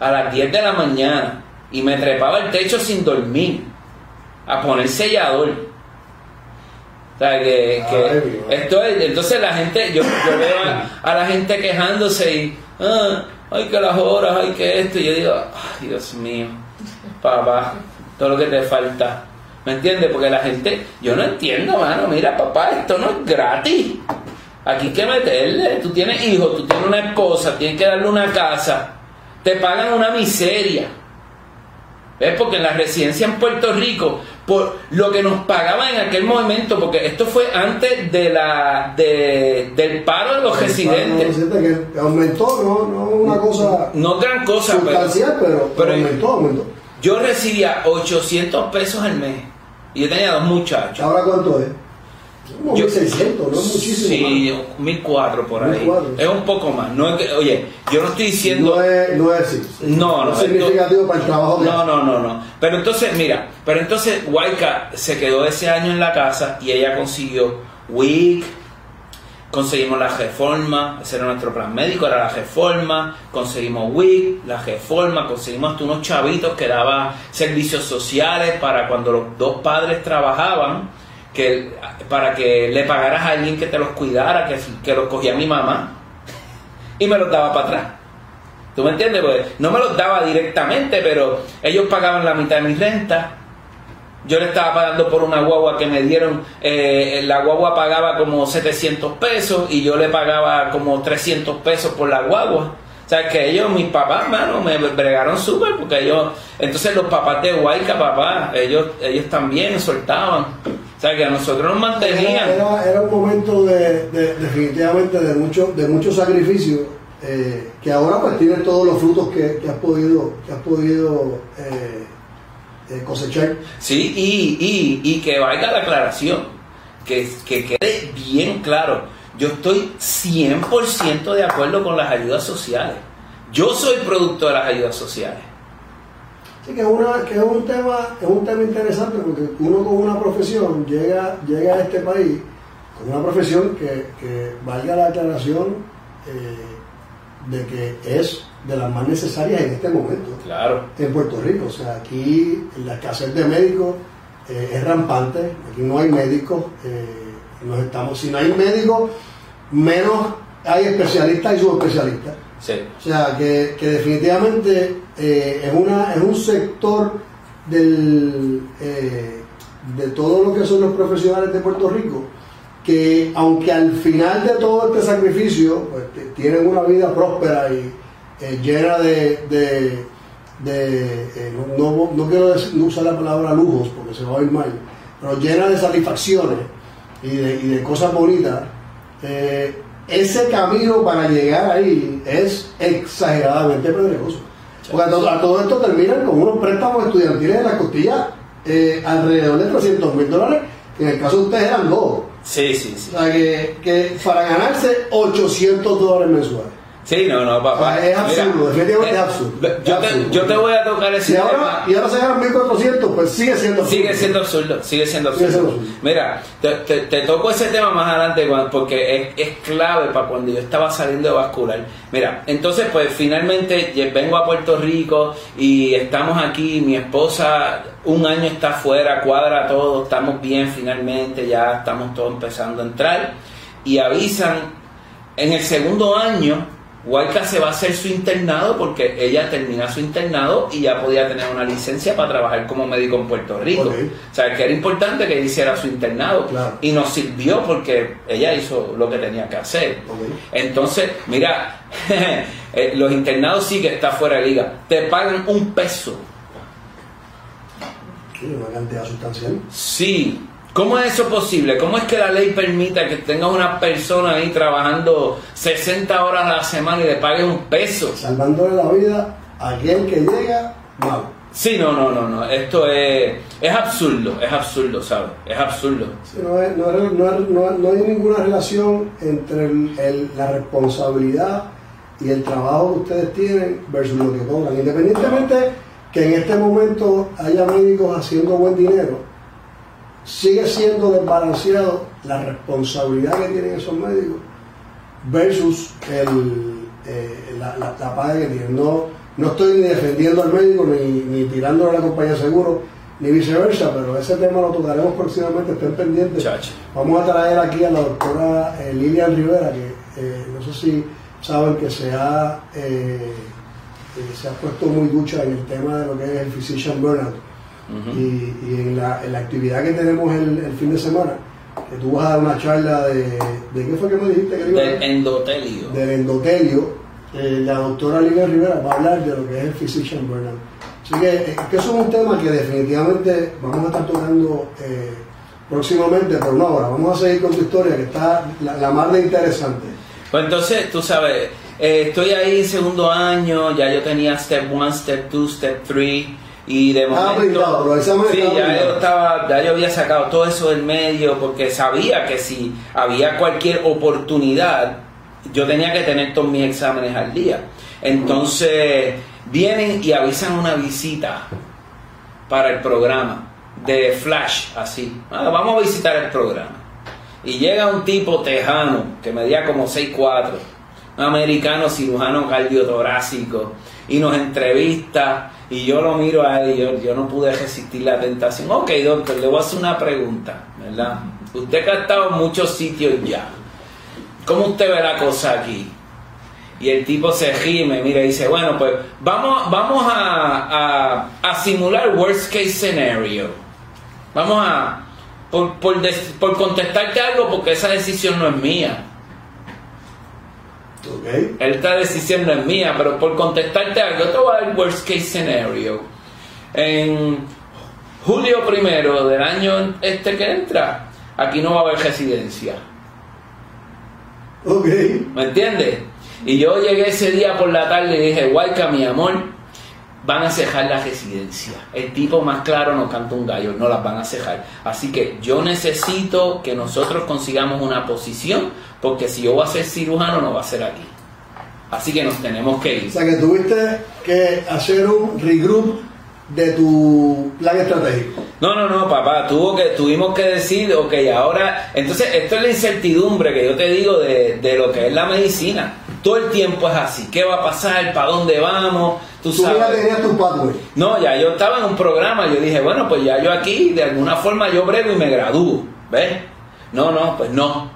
a las 10 de la mañana y me trepaba el techo sin dormir a poner sellador. O sea, que, esto es, entonces la gente, yo, yo veo a, a la gente quejándose y, ah, ay que las horas, ay que esto, y yo digo, ay Dios mío, papá, todo lo que te falta. ¿Me entiendes? Porque la gente, yo no entiendo, mano, mira papá, esto no es gratis. Aquí hay que meterle, tú tienes hijos, tú tienes una esposa, tienes que darle una casa, te pagan una miseria. ¿Ves? Porque en la residencia en Puerto Rico, por lo que nos pagaban en aquel momento, porque esto fue antes de la de, del paro de los residentes. Que aumentó, no, no una cosa No gran cosa, pero sustancial, pero, pero- aumentó, aumentó. yo recibía 800 pesos al mes y yo tenía dos muchachos. ¿Ahora cuánto es? Como Yo- 1600, no es muchísimo. Sí, 1004 por ahí. 1400. Es un poco más. No es que- oye, yo no estoy más. diciendo. No es, no es así. No, no, es significativo para el trabajo que No, no, no, no. Pero entonces, mira, pero entonces Waika se quedó ese año en la casa y ella consiguió WIC, conseguimos la reforma, ese era nuestro plan médico, era la reforma, conseguimos WIC, la reforma, conseguimos hasta unos chavitos que daban servicios sociales para cuando los dos padres trabajaban, que para que le pagaras a alguien que te los cuidara, que, que los cogía mi mamá y me los daba para atrás. ¿Tú me entiendes? Pues no me los daba directamente, pero ellos pagaban la mitad de mi renta. Yo le estaba pagando por una guagua que me dieron, eh, la guagua pagaba como 700 pesos y yo le pagaba como 300 pesos por la guagua. O sea, que ellos, mis papás, mano, me bregaron súper porque ellos, entonces los papás de Huayca, papá, ellos, ellos también soltaban. O sea, que a nosotros nos mantenían. Era, era, era un momento de, de- definitivamente de mucho, de mucho sacrificio eh, que ahora pues tienes todos los frutos que, que has podido, que has podido eh, eh, cosechar. Sí, y, y, y que valga la aclaración, que, que quede bien claro, yo estoy 100% de acuerdo con las ayudas sociales. Yo soy producto de las ayudas sociales. Así que es, una, que es un tema, es un tema interesante porque uno con una profesión llega, llega a este país con una profesión que, que valga la aclaración eh, de que es de las más necesarias en este momento Claro. en Puerto Rico. O sea, aquí la escasez de médicos eh, es rampante, aquí no hay médicos, eh, nos estamos, si no hay médicos, menos hay especialistas y subespecialistas. Sí. O sea, que, que definitivamente eh, es, una, es un sector del, eh, de todo lo que son los profesionales de Puerto Rico que aunque al final de todo este sacrificio pues, tienen una vida próspera y eh, llena de, de, de, no, no- no quiero decir- no usar la palabra lujos porque se va a oír mal, pero llena de satisfacciones, y de, y de cosas bonitas, eh, ese camino para llegar ahí es exageradamente peligroso. Porque a todo, a todo esto terminan con unos préstamos estudiantiles de la costilla eh, alrededor de 300 mil dólares, que en el caso de ustedes eran dos. Sí, sí, sí. O sea, que, que para ganarse 800 dólares mensuales. Sí, no, no, papá. Ah, es absurdo, definitivamente eh, es absurdo. Yo, Es te, yo te voy a tocar ese Y tema. ahora, y ahora se ganan 1400, pues sigue siendo absurdo. Sigue siendo absurdo, sigue siendo Sigue absurdo. siendo absurdo. Mira, te, te- te toco ese tema más adelante porque es, es clave para cuando yo estaba saliendo de vascular. Mira, entonces pues finalmente vengo a Puerto Rico y estamos aquí, mi esposa un año está afuera, cuadra todo, estamos bien finalmente, ya estamos todos empezando a entrar y avisan en el segundo año, Huayca se va a hacer su internado porque ella termina su internado y ya podía tener una licencia para trabajar como médico en Puerto Rico. O sea, que era importante que hiciera su internado. Claro. Y nos sirvió porque ella hizo lo que tenía que hacer. Entonces, mira, [LAUGHS] eh, los internados sí que está fuera de liga. Te pagan un peso. Sí, una cantidad sustancial. Sí. ¿Cómo es eso posible? ¿Cómo es que la ley permita que tengas una persona ahí trabajando 60 horas a la semana y le pague un peso? Salvándole la vida a aquel que llega mal. Sí, no, no, no, no. Esto es, es absurdo, es absurdo, ¿sabes? Es absurdo. Sí, no es- no es- no- no hay ninguna relación entre el- el- la responsabilidad y el trabajo que ustedes tienen versus lo que cobran. Independientemente que en este momento haya médicos haciendo buen dinero, sigue siendo desbalanceado la responsabilidad que tienen esos médicos versus el, eh, la, la- la paga que tienen. No, no estoy ni defendiendo al médico ni, ni tirándole a la compañía de seguro ni viceversa, pero ese tema lo tocaremos próximamente, estén pendientes. Vamos a traer aquí a la doctora eh, Lilian Rivera, que eh, no sé si saben que se ha, eh, eh, se ha puesto muy ducha en el tema de lo que es el physician burnout. Y, y en, la, en la actividad que tenemos el, el fin de semana, que tú vas a dar una charla de, de ¿qué fue que me dijiste que Del endotelio. del endotelio, eh, la doctora Lilian Rivera va a hablar de lo que es el physician burnout. Así que, eh, que eso es un tema que definitivamente vamos a estar tocando eh, próximamente, pero no ahora. Vamos a seguir con tu historia que está la, la más de interesante. Pues entonces, tú sabes, eh, estoy ahí segundo año, ya yo tenía step 1, step 2, step 3 y de momento... los exámenes sí, ya yo, estaba, ya yo había sacado todo eso del medio porque sabía que si había cualquier oportunidad, yo tenía que tener todos mis exámenes al día. Entonces, vienen y avisan una visita para el programa de Flash, así. Ah, vamos a visitar el programa. Y llega un tipo tejano que medía como 6'4, un americano cirujano cardiotorácico, y nos entrevista. Y yo lo miro a él yo, yo no pude resistir la tentación. Ok, doctor, le voy a hacer una pregunta, ¿verdad? Usted que ha estado en muchos sitios ya. ¿Cómo usted ve la cosa aquí? Y el tipo se gime, mira, y dice, bueno, pues vamos, vamos a, a, a simular worst case scenario. Vamos a, por, por, por contestarte algo, porque esa decisión no es mía. ¿Ok? Esta decisión no es mía, pero por contestarte algo, te voy a dar worst case scenario. En julio primero del año este que entra, aquí no va a haber residencia. Ok. ¿Me entiendes? Y yo llegué ese día por la tarde y dije, Guayca, mi amor, van a cejar la residencia. El tipo más claro no canta un gallo, no las van a cejar. Así que yo necesito que nosotros consigamos una posición, porque si yo voy a ser cirujano, no va a ser aquí. Así que nos tenemos que O ir. sea que tuviste que hacer un regroup de tu plan estratégico. No, no, no, papá, tuvo que, tuvimos que decir, ok, ahora, entonces esto es la incertidumbre que yo te digo de, de lo que es la medicina. Todo el tiempo es así, ¿qué va a pasar? ¿Para dónde vamos? Tú Tú ya sabes. tenías tu pathway. No, ya yo estaba en un programa, yo dije, bueno, pues ya yo aquí, de alguna forma yo brego y me gradúo, ¿ves? No, no, pues no.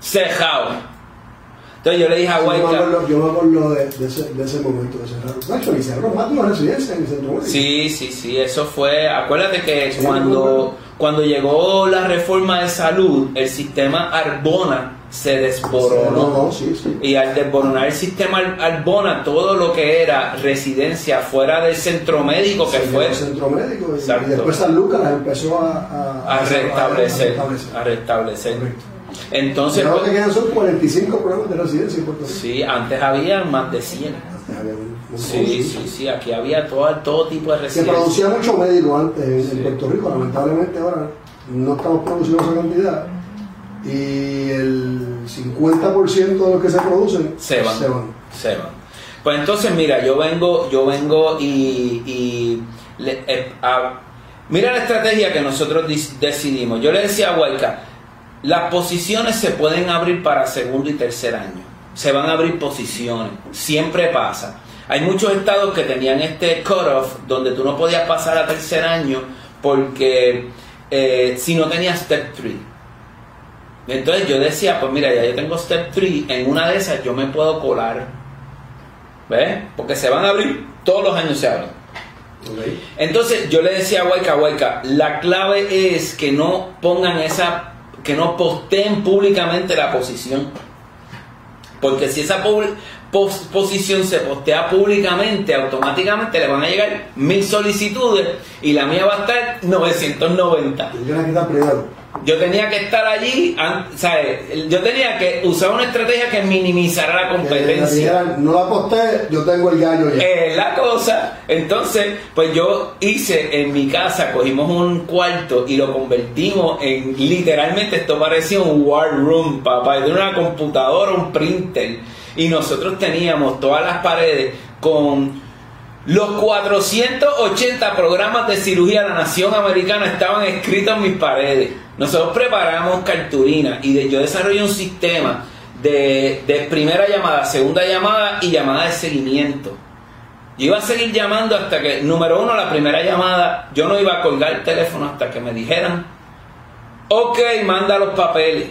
Cejado. Entonces yo le dije a Sí, yo me Huayca, acuerdo, yo me acuerdo de, de ese, de ese momento que cerraron. Nacho, y cerraron más de una residencia en el centro médico. Sí, sí, sí, eso fue. Acuérdate que Sí, cuando, cuando llegó la reforma de salud, el sistema Arbona se desboronó. No, no, sí, sí. Y al desboronar el sistema Ar- Arbona, todo lo que era residencia fuera del centro médico, que fue al centro médico y, y después San Lucas las empezó a, a restablecer, a restablecer. a restablecer. Entonces, creo pues, que quedan son 45 programas de residencia en Puerto Rico. sí, antes había más de 100. Había un- un- Sí, sí, sí, aquí había todo, todo tipo de Se residencias. producía mucho médico antes en. Puerto Rico, lamentablemente ahora no estamos produciendo esa cantidad y el 50% de lo que se producen se van, se van. Pues entonces, mira, yo vengo, yo vengo y, y le- eh, a- mira la estrategia que nosotros decidimos. Yo le decía a Huayca, las posiciones se pueden abrir para segundo y tercer año. Se van a abrir posiciones, siempre pasa. Hay muchos estados que tenían este cutoff donde tú no podías pasar a tercer año porque eh, si no tenías step 3. Entonces yo decía, pues mira, ya yo tengo step 3, en una de esas yo me puedo colar. ¿Ves? Porque se van a abrir, todos los años se abren. Entonces yo le decía a Huayca, Huayca, la clave es que no pongan esa, que no posteen públicamente la posición. Porque si esa pos- posición se postea públicamente, automáticamente le van a llegar mil solicitudes y la mía va a estar 990. Yo tenía que estar allí, ¿sabes? Yo tenía que usar una estrategia que minimizara la competencia. no la aposté, yo tengo el gallo ya. Es la cosa. Entonces, pues yo hice en mi casa, cogimos un cuarto y lo convertimos en literalmente esto parecía un war room, papá. Era una computadora, un printer. Y nosotros teníamos todas las paredes con los 480 programas de cirugía de la nación americana estaban escritos en mis paredes. Nosotros preparamos cartulina y yo desarrollé un sistema de, de primera llamada, segunda llamada y llamada de seguimiento. Yo iba a seguir llamando hasta que, número uno, la primera llamada, yo no iba a colgar el teléfono hasta que me dijeran, ok, manda los papeles.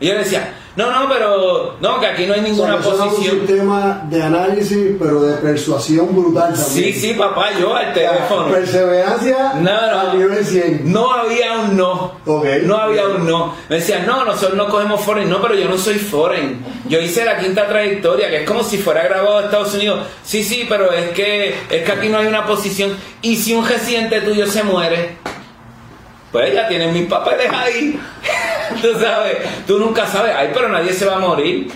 Y yo decía, no, no, pero no, que aquí no hay O sea, ninguna eso era un posición. sistema de análisis, pero de persuasión brutal también. Sí, sí, papá, yo al teléfono. Perseverancia No, no. nivel 100. No había un no. Ok. No había un no. Me decían, no, nosotros no cogemos foreign. No, pero yo no soy foreign. Yo hice la quinta trayectoria, que es como si fuera grabado de Estados Unidos. Sí, sí, pero es que, es que aquí no hay una posición. Y si un residente tuyo se muere, pues ya tienen mis papeles ahí. [LAUGHS] tú sabes, tú nunca sabes. Ay, pero nadie se va a morir.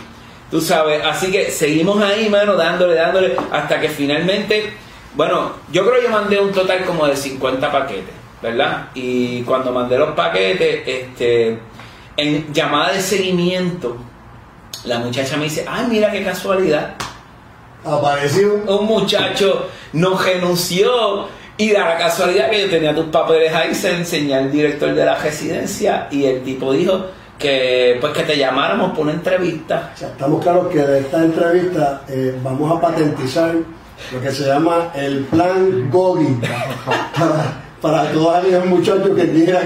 Tú sabes, así que seguimos ahí, mano, dándole, dándole, hasta que finalmente, bueno, yo creo que yo mandé un total como de 50 paquetes, ¿verdad? Y cuando mandé los paquetes, este, en llamada de seguimiento, la muchacha me dice, ay, mira qué casualidad, Apareció. un muchacho nos renunció y da la casualidad que yo tenía tus papeles ahí, se enseñé al director de la residencia y el tipo dijo que pues que te llamáramos por una entrevista. O sea, estamos claros que de esta entrevista eh, vamos a patentizar lo que se llama el plan Gogi para, para todos aquellos muchachos que quieran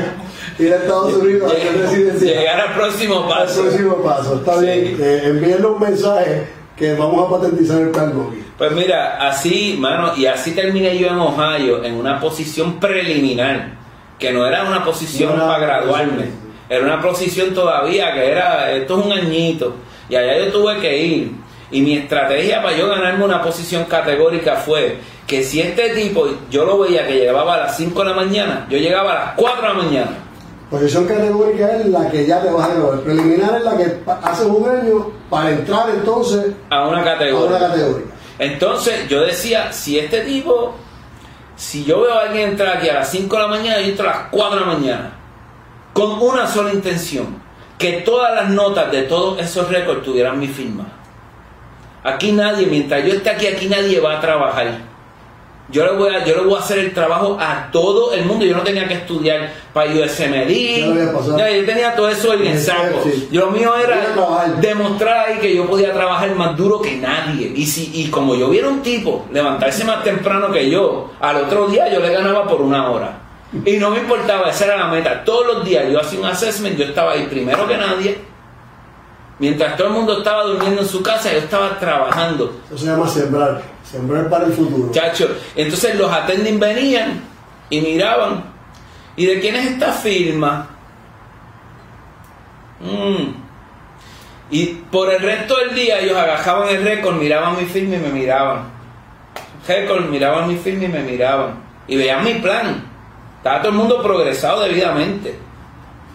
ir a Estados Unidos a hacer residencia. Llegar al próximo Al paso. próximo paso, está Sí. bien. Eh, envíenle un mensaje que vamos a patentizar el plan Gogi. Pues mira, así, mano, y así terminé yo en Ohio en una posición preliminar, que no era una posición No para graduarme, era una posición todavía que era, esto es un añito, y allá yo tuve que ir. Y mi estrategia para yo ganarme una posición categórica fue que si este tipo, yo lo veía que llegaba a las 5 de la mañana, yo llegaba a las 4 de la mañana. Posición categórica es la que ya te vas a graduar. Preliminar es la que haces un año para entrar entonces a una a categoría. una categoría. Entonces yo decía, si este tipo, si yo veo a alguien entrar aquí a las 5 de la mañana, yo entro a las 4 de la mañana, con una sola intención, que todas las notas de todos esos récords tuvieran mi firma. Aquí nadie, mientras yo esté aquí, aquí nadie va a trabajar. Yo le, voy a, yo le voy a hacer el trabajo a todo el mundo. Yo no tenía que estudiar para lo había pasado. Ya, yo tenía todo eso en el saco. sí. Yo lo mío era demostrar ahí que yo podía trabajar más duro que nadie. Y si y como yo viera un tipo levantarse más temprano que yo, al otro día yo le ganaba por una hora. Y no me importaba, esa era la meta. Todos los días yo hacía un assessment, yo estaba ahí primero que nadie. Mientras todo el mundo estaba durmiendo en su casa, yo estaba trabajando. Eso se llama sembrar, sembrar para el futuro. Chacho, entonces los attending venían y miraban. ¿Y de quién es esta firma? Mm. Y por el resto del día ellos agajaban el récord, miraban mi firma y me miraban. Récord, miraban mi firma y me miraban. Y veían mi plan. Estaba todo el mundo progresado debidamente.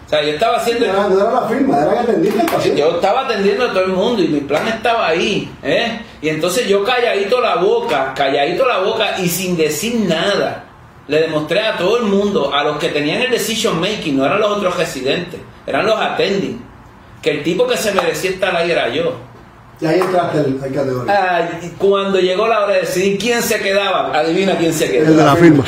O sea, yo estaba haciendo... No, no era la firma, era que atendiste el paciente. Yo estaba atendiendo a todo el mundo y mi plan estaba ahí. ¿eh? Y entonces yo calladito la boca, calladito la boca y sin decir nada, le demostré a todo el mundo, a los que tenían el decision making, no eran los otros residentes, eran los attending, que el tipo que se merecía estar ahí era yo. Y ahí entraste al categoría. Cuando llegó la hora de decidir quién se quedaba, adivina quién se El quedó. de la firma.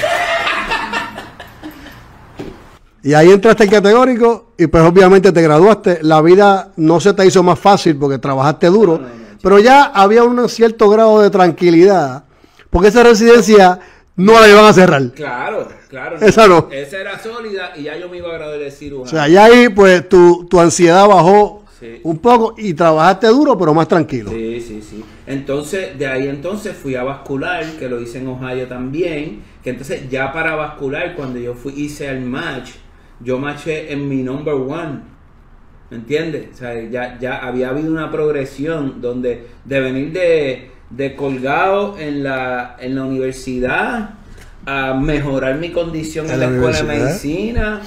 Y ahí entraste en categórico y pues obviamente te graduaste. La vida no se te hizo más fácil porque trabajaste duro. Pero ya había un cierto grado de tranquilidad porque esa residencia no la iban a cerrar. Claro, claro. Esa no. Esa era sólida y ya yo me iba a graduar de cirujano. O sea, ya ahí pues tu, tu ansiedad bajó Sí. un poco y trabajaste duro pero más tranquilo. Sí, sí, sí. Entonces, de ahí entonces fui a vascular, que lo hice en Ohio también, que entonces ya para vascular, cuando yo fui, hice el match, yo matché en mi number one. ¿Me entiendes? O sea, ya, ya había habido una progresión donde de venir de, de colgado en la, en la universidad a mejorar mi condición en, En la, la escuela de medicina,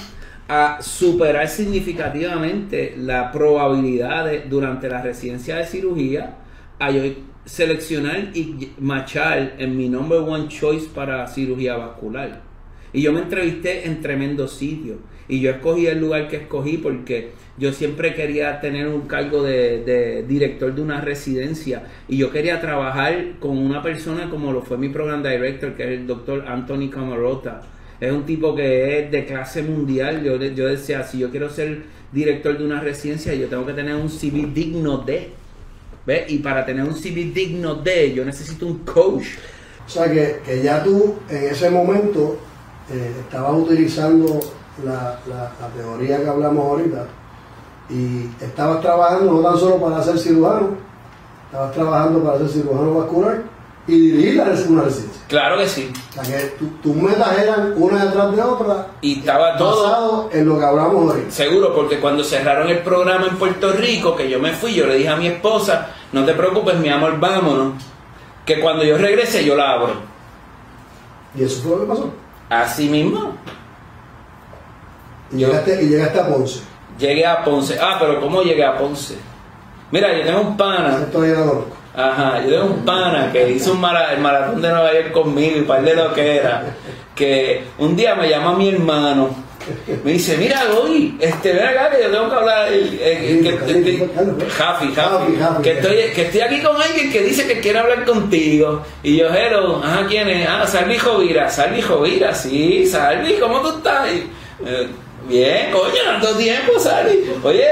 a superar significativamente la probabilidad de, durante la residencia de cirugía, a yo seleccionar y machar en mi number one choice para cirugía vascular. Y yo me entrevisté en tremendos sitios. Y yo escogí el lugar que escogí porque yo siempre quería tener un cargo de, director de una residencia. Y yo quería trabajar con una persona como lo fue mi program director, que es el doctor Anthony Camarota. Es un tipo que es de clase mundial. Yo, yo decía, si yo quiero ser director de una residencia, yo tengo que tener un CV digno de. ¿Ves? Y para tener un CV digno de, yo necesito un coach. O sea que, que ya tú en ese momento eh, estabas utilizando la- la teoría que hablamos ahorita y estabas trabajando no tan solo para ser cirujano, estabas trabajando para ser cirujano vascular y dirigir la una residencia. Claro que sí. O sea que tu- tus metas eran una detrás de otra Y estaba todo basado en lo que hablamos ahorita. Seguro, porque cuando cerraron el programa en Puerto Rico, que yo me fui, yo le dije a mi esposa, no te preocupes, mi amor, vámonos, que cuando yo regrese yo la abro. Y eso fue lo que pasó. Así mismo, Y, Yo- llegaste, y llegaste a Ponce. Llegué a Ponce. Ah, pero ¿cómo llegué a Ponce? Mira, yo tengo un pana, lo conozco. ajá, yo tengo un pana que hizo un mara- el maratón de Nueva York conmigo y par de lo que era, que un día me llama mi hermano, me dice, mira, Goy, este, ven acá que yo tengo que hablar, eh, eh, que- que- que- Jafi, Jafi, que estoy, que estoy aquí con alguien que dice que quiere hablar contigo. Y yo, ajá, ¿quién es? Ah, Salvi Jovira, Salvi Jovira, sí, Salvi, ¿cómo tú estás? Y, eh, bien, coño, tanto tiempo, Salvi. Oye,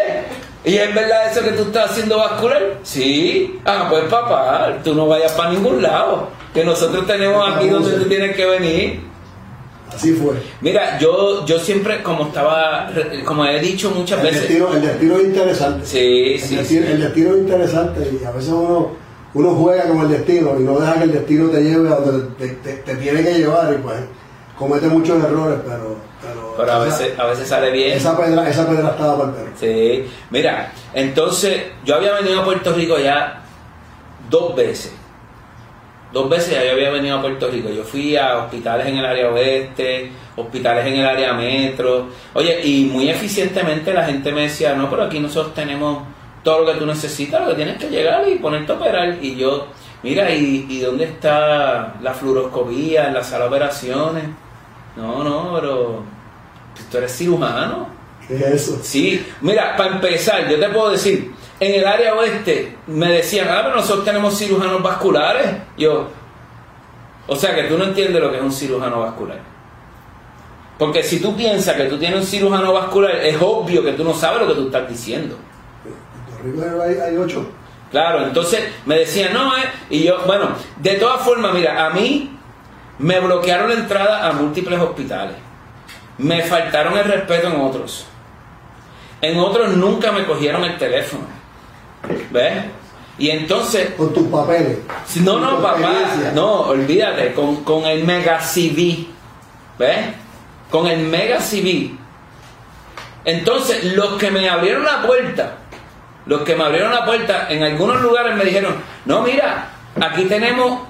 ¿y es verdad eso que tú estás haciendo vascular? Sí. Ah, pues papá, tú no vayas para ningún lado, que nosotros tenemos aquí donde tú tienes que venir. Así fue. Mira, yo, yo siempre, como estaba, como he dicho muchas El veces, destino, el destino es interesante. sí, El sí, destino, sí. el destino es interesante y a veces uno, uno juega con el destino y no deja que el destino te lleve a donde te, te- te tiene que llevar y pues comete muchos errores, pero, pero, Pero a esa, veces, a veces sale bien. esa pedra, esa pedra estaba el perro. Sí, mira, entonces yo había venido a Puerto Rico ya dos veces. Dos veces ya yo había venido a Puerto Rico. Yo fui a hospitales en el área oeste, hospitales en el área metro. Oye, y muy eficientemente la gente me decía, no, pero aquí nosotros tenemos todo lo que tú necesitas, lo que tienes que llegar y ponerte a operar. Y yo, mira, ¿y, y dónde está la fluoroscopía en la sala de operaciones? No, no, pero tú eres cirujano. ¿Qué es eso? Sí, mira, para empezar, yo te puedo decir, en el área oeste me decían, ah, pero nosotros tenemos cirujanos vasculares. Yo, o sea que tú no entiendes lo que es un cirujano vascular. Porque si tú piensas que tú tienes un cirujano vascular, es obvio que tú no sabes lo que tú estás diciendo. En Puerto Rico hay ocho. Claro, entonces me decían, no, eh, y yo, bueno, de todas formas, mira, a mí me bloquearon la entrada a múltiples hospitales. Me faltaron el respeto en otros. En otros nunca me cogieron el teléfono. ¿Ves? Y entonces... Con tus papeles. No, no, papá, no, olvídate, con, con el Mega CD. ¿Ves? Con el Mega CD. Entonces, los que me abrieron la puerta, los que me abrieron la puerta, en algunos lugares me dijeron, no, mira, aquí tenemos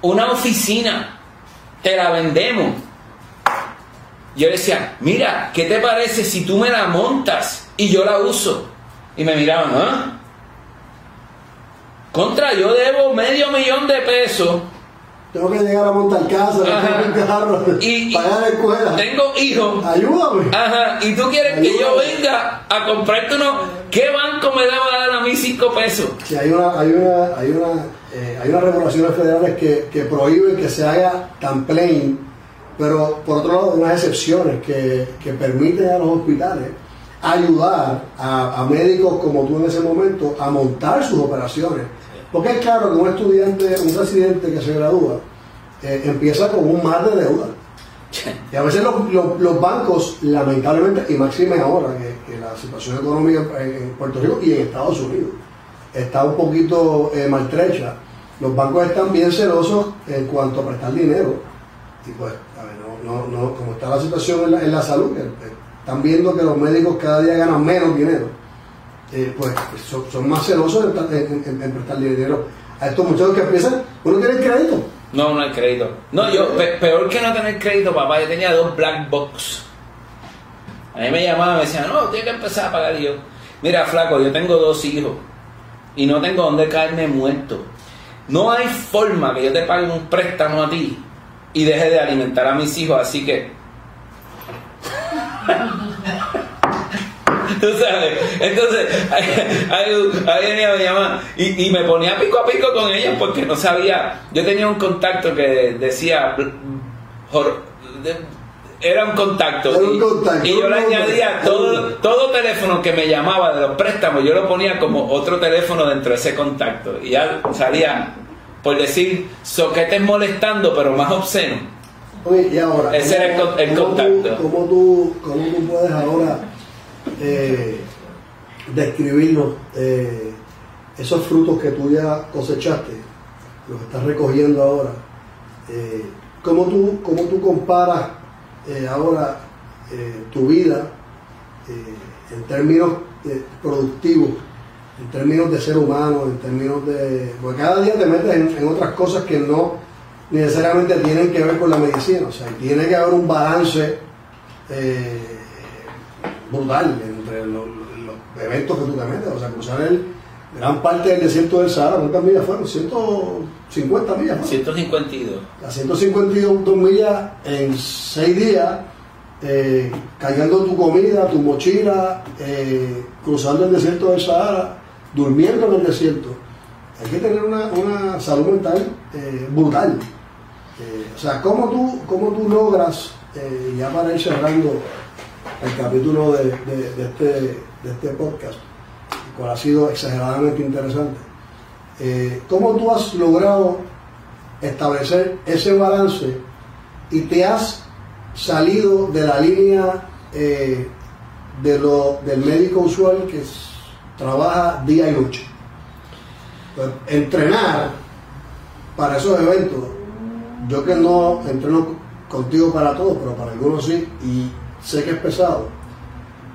una oficina, te la vendemos. Yo decía, mira, ¿qué te parece si tú me la montas y yo la uso? Y me miraban, ¿ah? Contra, yo debo medio millón de pesos. Tengo que llegar a montar casa, tengo carro, y, pagar la escuela. Tengo hijos. Ayúdame. Ajá. Y tú quieres que yo venga a comprarte uno. ¿Qué banco me a dar a mí cinco pesos? Sí, hay una, hay una, hay una, eh, hay unas regulaciones federales que, que prohíben que se haga tan plain, pero por otro lado, unas excepciones que, que permiten a los hospitales ayudar a, a médicos como tú en ese momento a montar sus operaciones porque es claro que un estudiante, un residente que se gradúa, eh, empieza con un mar de deuda. Y a veces los, bancos, lamentablemente, y máxime ahora, que, la situación económica en, Puerto Rico y en Estados Unidos está un poquito eh, maltrecha, los bancos están bien celosos en cuanto a prestar dinero. Y pues, a ver, no, no, como está la situación en la, salud, están viendo que los médicos cada día ganan menos dinero eh, pues son, más celosos en, prestar dinero a estos muchachos que piensan, uno tiene crédito. No, no hay crédito. No, yo, peor que no tener crédito, papá, yo tenía dos black box. A mí me llamaban y me decían, no, tienes que empezar a pagar. Yo, mira, flaco, yo tengo dos hijos y no tengo dónde caerme muerto. No hay forma que yo te pague un préstamo a ti y deje de alimentar a mis hijos, así que [LAUGHS] Tú sabes. Entonces, ahí venía mi mamá y, y, me ponía pico a pico con ella porque no sabía. Yo tenía un contacto que decía. Era un contacto. y, yo le añadía todo, todo teléfono que me llamaba de los préstamos, yo lo ponía como otro teléfono dentro de ese contacto. Y ya salía, por decir, soquetes molestando, pero más obsceno. Oye, y ahora. Ese era el, contacto. ¿cómo, tú, ¿Cómo tú puedes ahora eh, describirnos eh, esos frutos que tú ya cosechaste, los estás recogiendo ahora. Eh, ¿cómo, tú, ¿Cómo tú comparas eh, ahora tu vida en términos productivos, en términos de ser humano, en términos de... Porque cada día te metes en, otras cosas que no necesariamente tienen que ver con la medicina, o sea, tiene que haber un balance brutal entre los, eventos que tú te metes. O sea, cruzar el, gran parte del desierto del Sahara, ¿cuántas millas fueron? 150 millas. ¿no? 152. Las 152 millas en 6 días, eh, cayendo tu comida, tu mochila, eh, cruzando el desierto del Sahara, durmiendo en el desierto. Hay que tener una, una salud mental eh, brutal. o sea, ¿cómo tú, cómo tú logras, ya para ir cerrando el capítulo de, este, de este podcast, cual ha sido exageradamente interesante. Eh, ¿Cómo tú has logrado establecer ese balance y te has salido de la línea eh, de lo, del médico usual que trabaja día y noche? Pues, entrenar para esos eventos, yo que no entreno contigo para todos, pero para algunos sí, y sé que es pesado.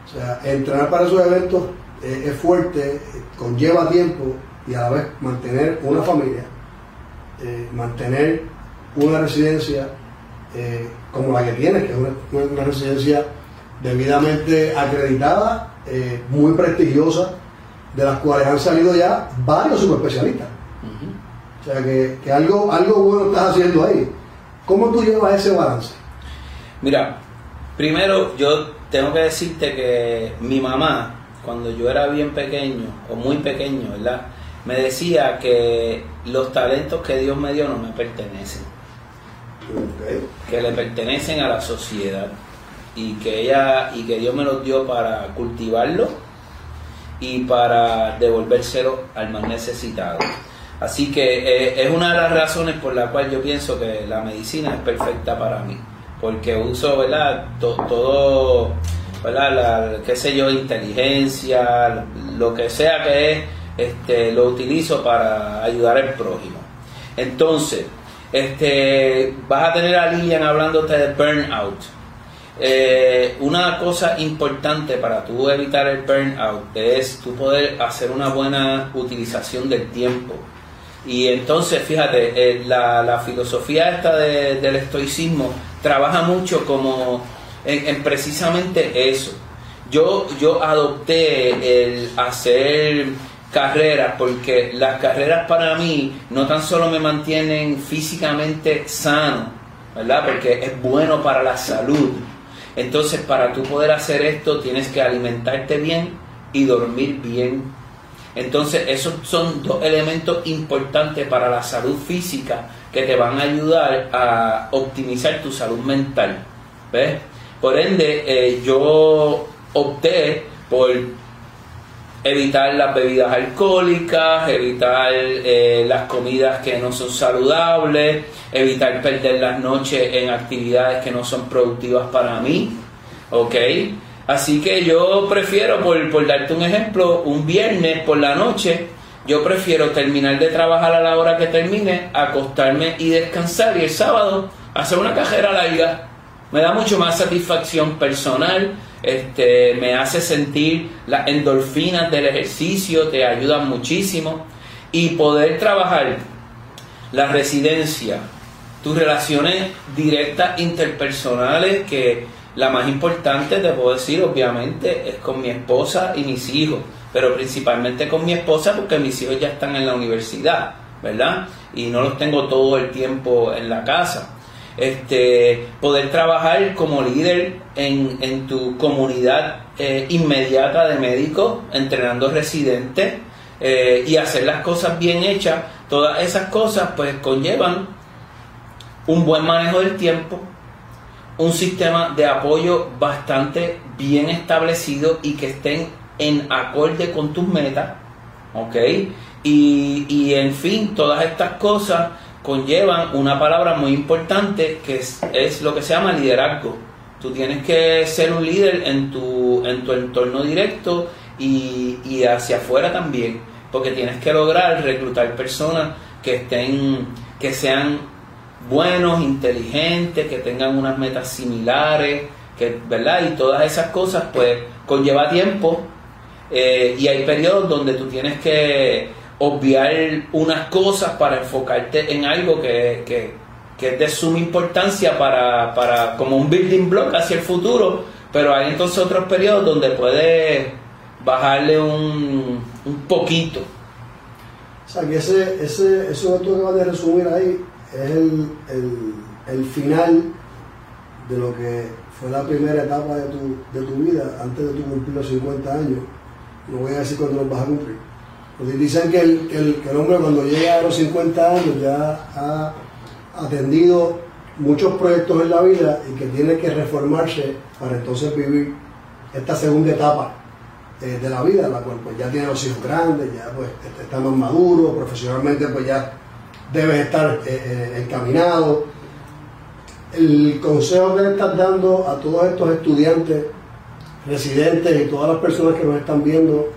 O sea, entrenar para esos eventos eh, es fuerte, conlleva tiempo y a la vez mantener una familia, eh, mantener una residencia eh, como la que tienes, que es una, residencia debidamente acreditada, muy prestigiosa, de las cuales han salido ya varios subespecialistas. O sea que, que, algo, algo bueno estás haciendo ahí. ¿Cómo tú llevas ese balance? Mira, Primero, yo tengo que decirte que mi mamá, cuando yo era bien pequeño, o muy pequeño, ¿verdad? Me decía que los talentos que Dios me dio no me pertenecen. Que le pertenecen a la sociedad. Y que ella, y que Dios me los dio para cultivarlo y para devolvérselo al más necesitado. Así que eh, es una de las razones por la cual yo pienso que la medicina es perfecta para mí porque uso, ¿verdad? todo, ¿verdad? La, qué sé yo, inteligencia, lo que sea que es este, lo utilizo para ayudar al prójimo. Entonces, este, vas a tener a Lilian hablándote de burnout. Eh, una cosa importante para tú evitar el burnout es tú poder hacer una buena utilización del tiempo. Y entonces, fíjate, eh, la, filosofía esta del estoicismo trabaja mucho como en, precisamente eso. Yo, yo adopté el hacer carreras porque las carreras para mí no tan solo me mantienen físicamente sano, ¿verdad? Porque es bueno para la salud. Entonces, para tú poder hacer esto, tienes que alimentarte bien y dormir bien entonces, esos son dos elementos importantes para la salud física que te van a ayudar a optimizar tu salud mental. ¿Ves? Por ende, eh, yo opté por evitar las bebidas alcohólicas, evitar eh, las comidas que no son saludables, evitar perder las noches en actividades que no son productivas para mí. ¿Ok? Así que yo prefiero, por, darte un ejemplo, un viernes por la noche, yo prefiero terminar de trabajar a la hora que termine, acostarme y descansar y el sábado hacer una cajera larga. Me da mucho más satisfacción personal, este, me hace sentir las endorfinas del ejercicio, te ayudan muchísimo. Y poder trabajar la residencia, tus relaciones directas interpersonales que la más importante, te puedo decir, obviamente, es con mi esposa y mis hijos, pero principalmente con mi esposa porque mis hijos ya están en la universidad, ¿verdad? Y no los tengo todo el tiempo en la casa. Este, poder trabajar como líder en, tu comunidad eh, inmediata de médicos, entrenando residentes eh, y hacer las cosas bien hechas, todas esas cosas pues conllevan un buen manejo del tiempo, un sistema de apoyo bastante bien establecido y que estén en acorde con tus metas, ¿ok? Y, en fin, todas estas cosas conllevan una palabra muy importante que es, lo que se llama liderazgo. Tú tienes que ser un líder en tu, en tu entorno directo y, y hacia afuera también, porque tienes que lograr reclutar personas que estén, que sean buenos, inteligentes, que tengan unas metas similares, que, ¿verdad? Y todas esas cosas, pues, conlleva tiempo eh, y hay periodos donde tú tienes que obviar unas cosas para enfocarte en algo que, que, es de suma importancia para, para, como un building block hacia el futuro, pero hay entonces otros periodos donde puedes bajarle un, un poquito. O sea, que ese, ese, eso que acabas de resumir ahí es el, el, final de lo que fue la primera etapa de tu, de tu vida antes de tu cumplir los 50 años. No voy a decir cuándo los vas a cumplir. Porque dicen que el, que el, hombre cuando llega a los 50 años ya ha atendido muchos proyectos en la vida y que tiene que reformarse para entonces vivir esta segunda etapa eh, de la vida, la cual pues ya tiene los hijos grandes, ya pues está más maduro, profesionalmente pues ya debes estar eh, eh, encaminado. El consejo que le estás dando a todos estos estudiantes, residentes y todas las personas que nos están viendo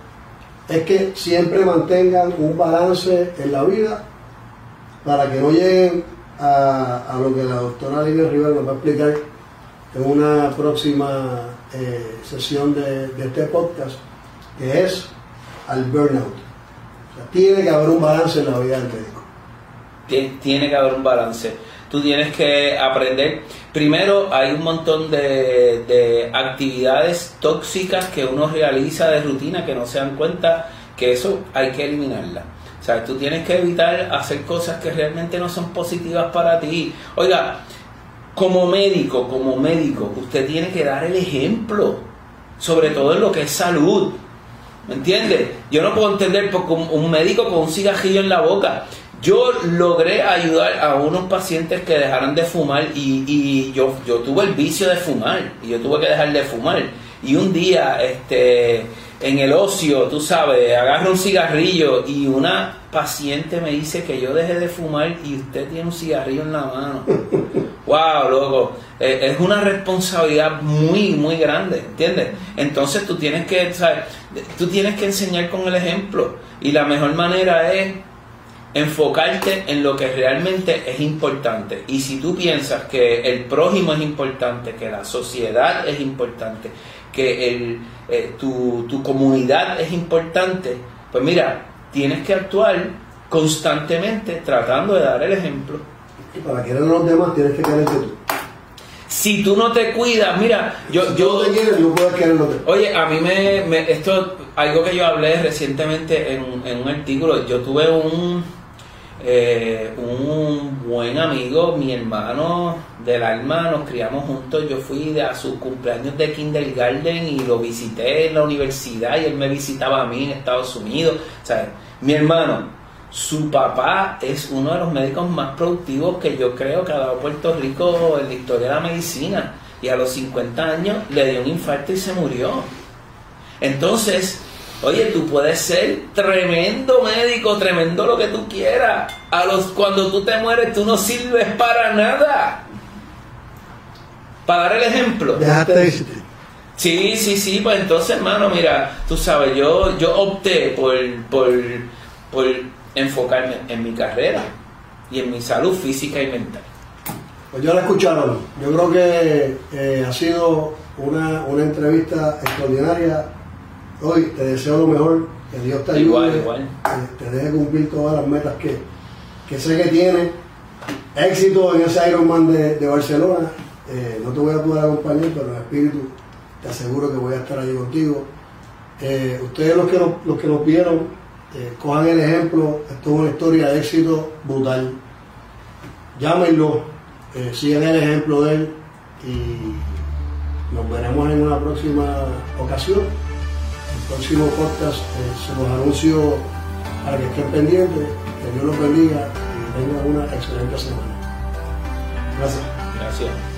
es que siempre mantengan un balance en la vida para que no lleguen a, lo que la doctora Lina Rivera nos va a explicar en una próxima eh, sesión de, este podcast, que es al burnout. tiene que haber un balance en la vida del médico tiene que haber un balance. Tú tienes que aprender. Primero, hay un montón de, actividades tóxicas que uno realiza de rutina que no se dan cuenta que eso hay que eliminarla. O sea, tú tienes que evitar hacer cosas que realmente no son positivas para ti. Oiga, como médico, como médico, usted tiene que dar el ejemplo, sobre todo en lo que es salud. ¿Me entiende? Yo no puedo entender porque un médico con un cigajillo en la boca yo logré ayudar a unos pacientes que dejaran de fumar y, yo, yo tuve el vicio de fumar y yo tuve que dejar de fumar. Y un día, este, en el ocio, tú sabes, agarro un cigarrillo y una paciente me dice que yo deje de fumar y usted tiene un cigarrillo en la mano. [LAUGHS] wow, loco, eh, es una responsabilidad muy, muy grande, ¿entiendes? Entonces tú tienes que, ¿sabes? tú tienes que enseñar con el ejemplo y la mejor manera es enfocarte en lo que realmente es importante. Y si tú piensas que el prójimo es importante, que la sociedad es importante, que el, eh, tu, tu comunidad es importante, pues mira, tienes que actuar constantemente tratando de dar el ejemplo. Y para querer a los demás tienes que quererte tú. Si tú no te cuidas, mira, yo... Si yo no te quieres, no puedes querer a los demás. Oye, a mí me, me- Esto, algo que yo hablé recientemente en, en un artículo, yo tuve un... eh, un buen amigo, mi hermano del alma, nos criamos juntos, yo fui a sus cumpleaños de kindergarten y lo visité en la universidad y él me visitaba a mí en Estados Unidos, ¿sabes? Mi hermano, su papá es uno de los médicos más productivos que yo creo que ha dado Puerto Rico en la historia de la medicina y a los 50 años le dio un infarto y se murió. Entonces, oye, tú puedes ser tremendo médico, tremendo lo que tú quieras. A los cuando tú te mueres, tú no sirves para nada. Para dar el ejemplo. Existir. Sí, sí, sí, pues entonces, hermano, mira, tú sabes, yo, yo opté por, por, por enfocarme en mi carrera y en mi salud física y mental. Pues ya la escucharon. Yo creo que eh, ha sido una, una entrevista extraordinaria. Hoy te deseo lo mejor, que Dios te ayude, Igual, igual. que te deje cumplir todas las metas que, que sé que tienes. Éxito en ese Ironman de, de Barcelona. Eh, no te voy a poder acompañar, pero en espíritu te aseguro que voy a estar allí contigo. Eh, ustedes los que, nos, los que nos vieron, eh, cojan el ejemplo. Esto es una historia de éxito brutal llámenlo, sigan el ejemplo de él y nos veremos en una próxima ocasión. Próximo podcast eh, se los anuncio para que estén pendientes, que Dios los bendiga y tengan una excelente semana. Gracias. Gracias.